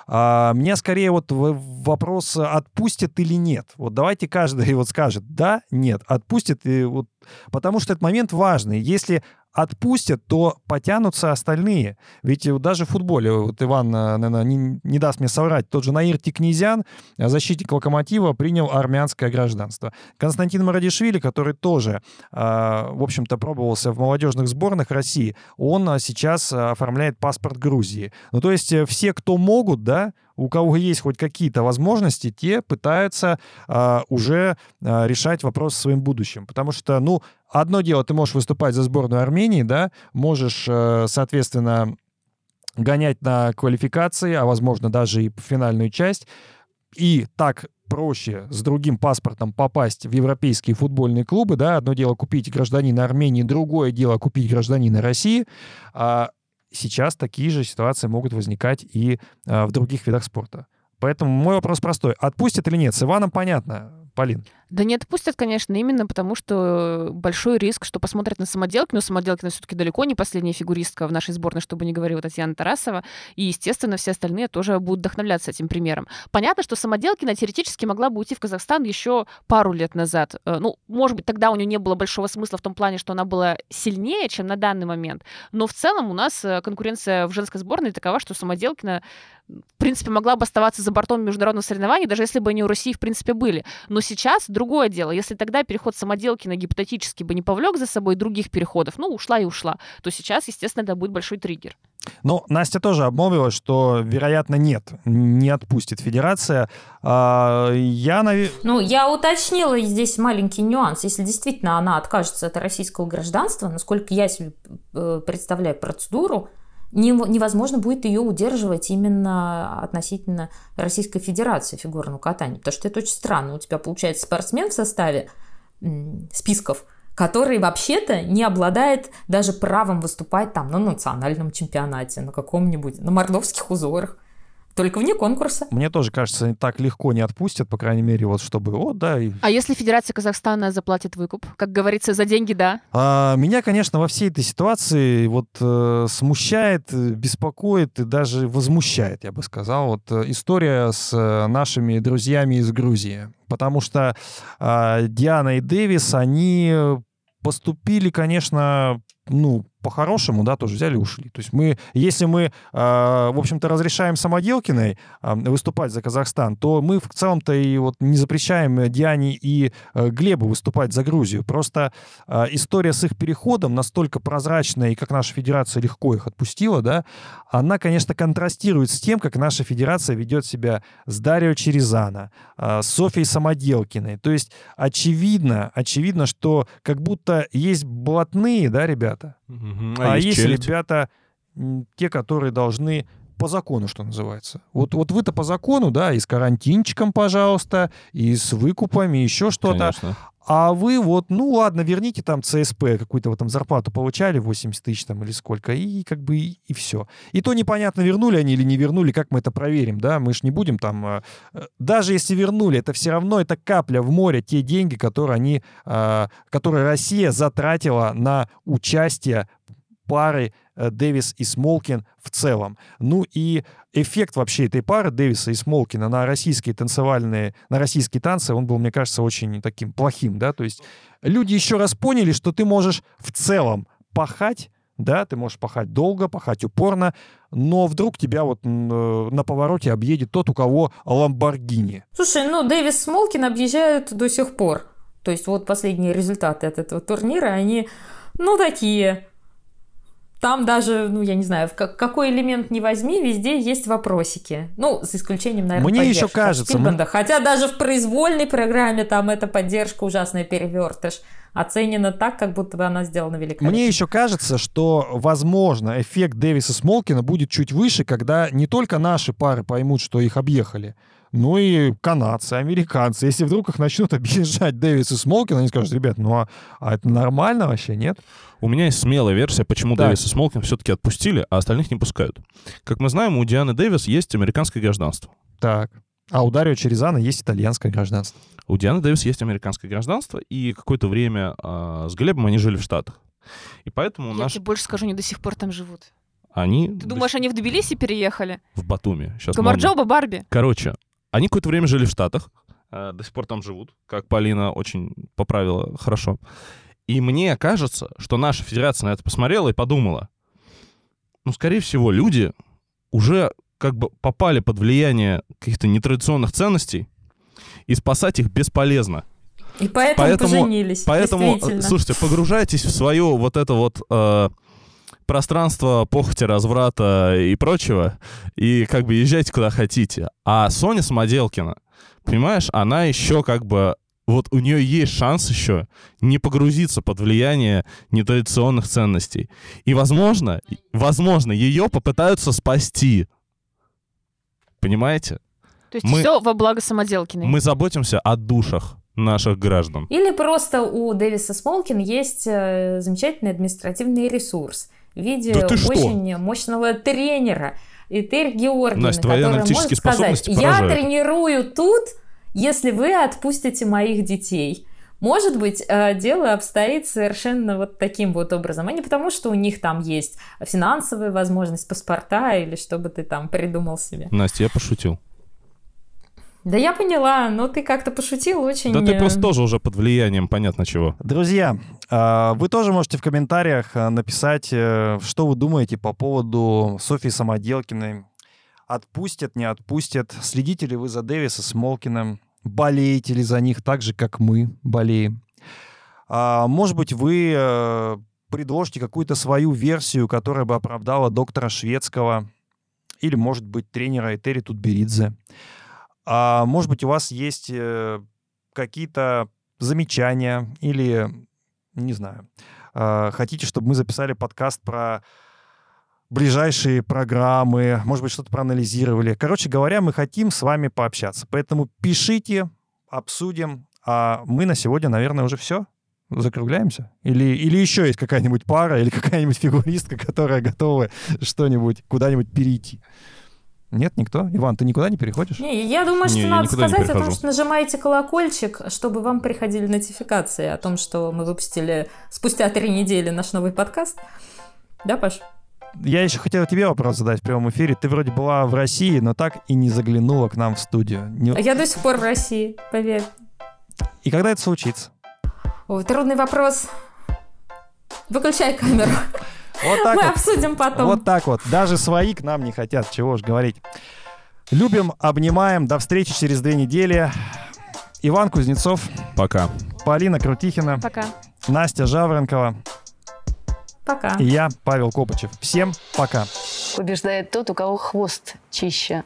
А, меня скорее вот вопрос, отпустят или нет. Вот давайте каждый вот скажет, да, нет, отпустят, и вот, потому что этот момент важный. Если отпустят, то потянутся остальные. Ведь даже в футболе, вот Иван, наверное, не, не даст мне соврать, тот же Наир Тикнезян, э, защитник «Локомотива», принял армянское гражданство. Константин Марадишвили, который тоже, э, в общем-то, пробовался в молодежных сборных России, он э, сейчас э, оформляет паспорт Грузии. Ну, то есть э, все, кто могут, да, у кого есть хоть какие-то возможности, те пытаются э, уже э, решать вопрос своим будущим. Потому что, ну, одно дело, ты можешь выступать за сборную Армении, да, можешь, э, соответственно, гонять на квалификации, а, возможно, даже и финальную часть, и так проще с другим паспортом попасть в европейские футбольные клубы, да, одно дело купить гражданина Армении, другое дело купить гражданина России, а сейчас такие же ситуации могут возникать и а, в других видах спорта. Поэтому мой вопрос простой. Отпустят или нет? С Иваном понятно. Полин. Да не отпустят, конечно, именно потому, что большой риск, что посмотрят на Самоделкину. Самоделкина все-таки далеко не последняя фигуристка в нашей сборной, чтобы не говорила Татьяна Тарасова. И, естественно, все остальные тоже будут вдохновляться этим примером. Понятно, что Самоделкина теоретически могла бы уйти в Казахстан еще пару лет назад. Э, Ну, может быть, тогда у нее не было большого смысла в том плане, что она была сильнее, чем на данный момент. Но в целом у нас э, конкуренция в женской сборной такова, что Самоделкина в принципе, могла бы оставаться за бортом международных соревнований, даже если бы они у России, в принципе, были. Но сейчас другое дело. Если тогда переход Самоделкина гипотетически бы не повлек за собой других переходов, ну, ушла и ушла, то сейчас, естественно, это будет большой триггер. Ну, Настя тоже обмолвилась, что, вероятно, нет, не отпустит федерация. А, я, наве- Ну, я уточнила здесь маленький нюанс. Если действительно она откажется от российского гражданства, насколько я себе э, представляю процедуру, невозможно будет ее удерживать именно относительно Российской Федерации фигурного катания. Потому что это очень странно. У тебя получается спортсмен в составе списков, который вообще-то не обладает даже правом выступать там на национальном чемпионате, на каком-нибудь, на мордовских узорах. Только вне конкурса. Мне тоже кажется, они так легко не отпустят, по крайней мере, вот чтобы, о, да, и А если Федерация Казахстана заплатит выкуп? Как говорится, за деньги, да. А, меня, конечно, во всей этой ситуации вот э, смущает, э, беспокоит и даже возмущает, я бы сказал, вот э, история с э, нашими друзьями из Грузии. Потому что а, Диана и Дэвис, они э, поступили, конечно, ну, по-хорошему, да, тоже взяли и ушли. То есть мы, если мы, а, в общем-то, разрешаем Самоделкиной а, выступать за Казахстан, то мы в целом-то и вот не запрещаем э, Диане и э, Глебу выступать за Грузию. Просто а, история с их переходом настолько прозрачная, и как наша федерация легко их отпустила, да, она, конечно, контрастирует с тем, как наша федерация ведет себя с Дарио Черезана, а, с Софией Самоделкиной. То есть очевидно, очевидно, что как будто есть блатные, да, ребята, Мгм. а, есть, челядь? ребята, те, которые должны по закону, что называется. Вот, вот вы-то по закону, да, и с карантинчиком, пожалуйста, и с выкупами, еще что-то. Конечно. А вы вот, ну ладно, верните там ЦСП, какую-то вот там зарплату получали, 80 тысяч там или сколько, и как бы и, все. И то непонятно, вернули они или не вернули, как мы это проверим, да, мы ж не будем там... э, э, Даже если вернули, это все равно это капля в море, те деньги, которые они, э, которые Россия затратила на участие пары э, Дэвис и Смолкин в целом. Ну и эффект вообще этой пары Дэвиса и Смолкина на российские танцевальные, на российские танцы, он был, мне кажется, очень таким плохим, да, то есть люди еще раз поняли, что ты можешь в целом пахать, да, ты можешь пахать долго, пахать упорно, но вдруг тебя вот э, на повороте объедет тот, у кого Ламборгини. Слушай, ну Дэвис Смолкин объезжают до сих пор. То есть вот последние результаты от этого турнира, они, ну, такие. Там даже, ну, я не знаю, в как- какой элемент не возьми, везде есть вопросики. Ну, за исключением, наверное, Мне поддержки еще кажется, мы-. Хотя даже в произвольной программе там эта поддержка ужасная перевертыш оценена так, как будто бы она сделана великолепно. Мне еще кажется, что, возможно, эффект Дэвиса Смолкина будет чуть выше, когда не только наши пары поймут, что их объехали, но и канадцы, американцы. Если вдруг их начнут объезжать Дэвис и Смолкин, они скажут, ребят, ну а, а это нормально вообще, нет? У меня есть смелая версия, почему Так. Дэвис и Смолкин все-таки отпустили, а остальных не пускают. Как мы знаем, у Дианы Дэвис есть американское гражданство. Так. А у Дарио Черезана есть итальянское гражданство. У Дианы Дэвис есть американское гражданство, и какое-то время а, с Глебом они жили в Штатах. И поэтому Я наш... тебе больше скажу, они до сих пор там живут. они Ты думаешь, они в Тбилиси переехали? в Батуми. Сейчас Гамарджоба, Барби. Короче, они какое-то время жили в Штатах, э, до сих пор там живут, как Полина очень поправила хорошо. И мне кажется, что наша федерация на это посмотрела и подумала, ну, скорее всего, люди уже как бы попали под влияние каких-то нетрадиционных ценностей, и спасать их бесполезно. И поэтому, Поэтому- поженились. Поэтому, э, слушайте, погружайтесь в свое вот это вот э, пространство похоти, разврата и прочего, и как бы езжайте куда хотите. А Соня Самоделкина, понимаешь, она еще как бы вот у нее есть шанс еще не погрузиться под влияние нетрадиционных ценностей. И, возможно, возможно, ее попытаются спасти. Понимаете? То есть Мы- все во благо самоделкиной. Мы заботимся о душах наших граждан. Или просто у Дэвиса Смолкин есть э, замечательный административный ресурс в виде Да ты что? очень мощного тренера. Этель Георгиевна, Настя, твои аналитические может сказать, я поражают». тренирую тут, если вы отпустите моих детей. Может быть, э, дело обстоит совершенно вот таким вот образом, а не потому, что у них там есть финансовая возможность, паспорта или что бы ты там придумал себе. Настя, я пошутил. Да я поняла, но ты как-то пошутил очень... Да ты э, просто тоже уже под влиянием, понятно чего. Друзья, а, вы тоже можете в комментариях а, написать, э, что вы думаете по поводу Софьи Самоделкиной. Отпустят, не отпустят? Следите ли вы за Дэвиса Смолкиным? Болеете ли за них так же, как мы болеем? А, Может быть, вы э, предложите какую-то свою версию, которая бы оправдала доктора Шведского или, может быть, тренера Этери Тутберидзе. А может быть, у вас есть э, какие-то замечания или, не знаю, э, хотите, чтобы мы записали подкаст про ближайшие программы, может быть, что-то проанализировали. Короче говоря, мы хотим с вами пообщаться. Поэтому пишите, обсудим. А мы на сегодня, наверное, уже все. Закругляемся? Или, или еще есть какая-нибудь пара или какая-нибудь фигуристка, которая готова что-нибудь, куда-нибудь перейти? Нет, никто? Иван, ты никуда не переходишь? Не, я думаю, что Не, надо сказать о том, что нажимаете колокольчик, чтобы вам приходили нотификации о том, что мы выпустили спустя три недели наш новый подкаст. Да, Паш? Я еще хотел тебе вопрос задать в прямом эфире. Ты вроде была в России, но так и не заглянула к нам в студию. Не- А Я до сих пор в России, поверь. И когда это случится? Ой, трудный вопрос. Выключай камеру. Вот так Мы вот. обсудим потом. Вот так вот. Даже свои к нам не хотят, чего уж говорить. Любим, обнимаем. До встречи через две недели. Иван Кузнецов, Пока. Полина Крутихина, Пока. Настя Жаворонкова Пока. и я, Павел Копычев. Всем пока. Побеждает тот, у кого хвост чище.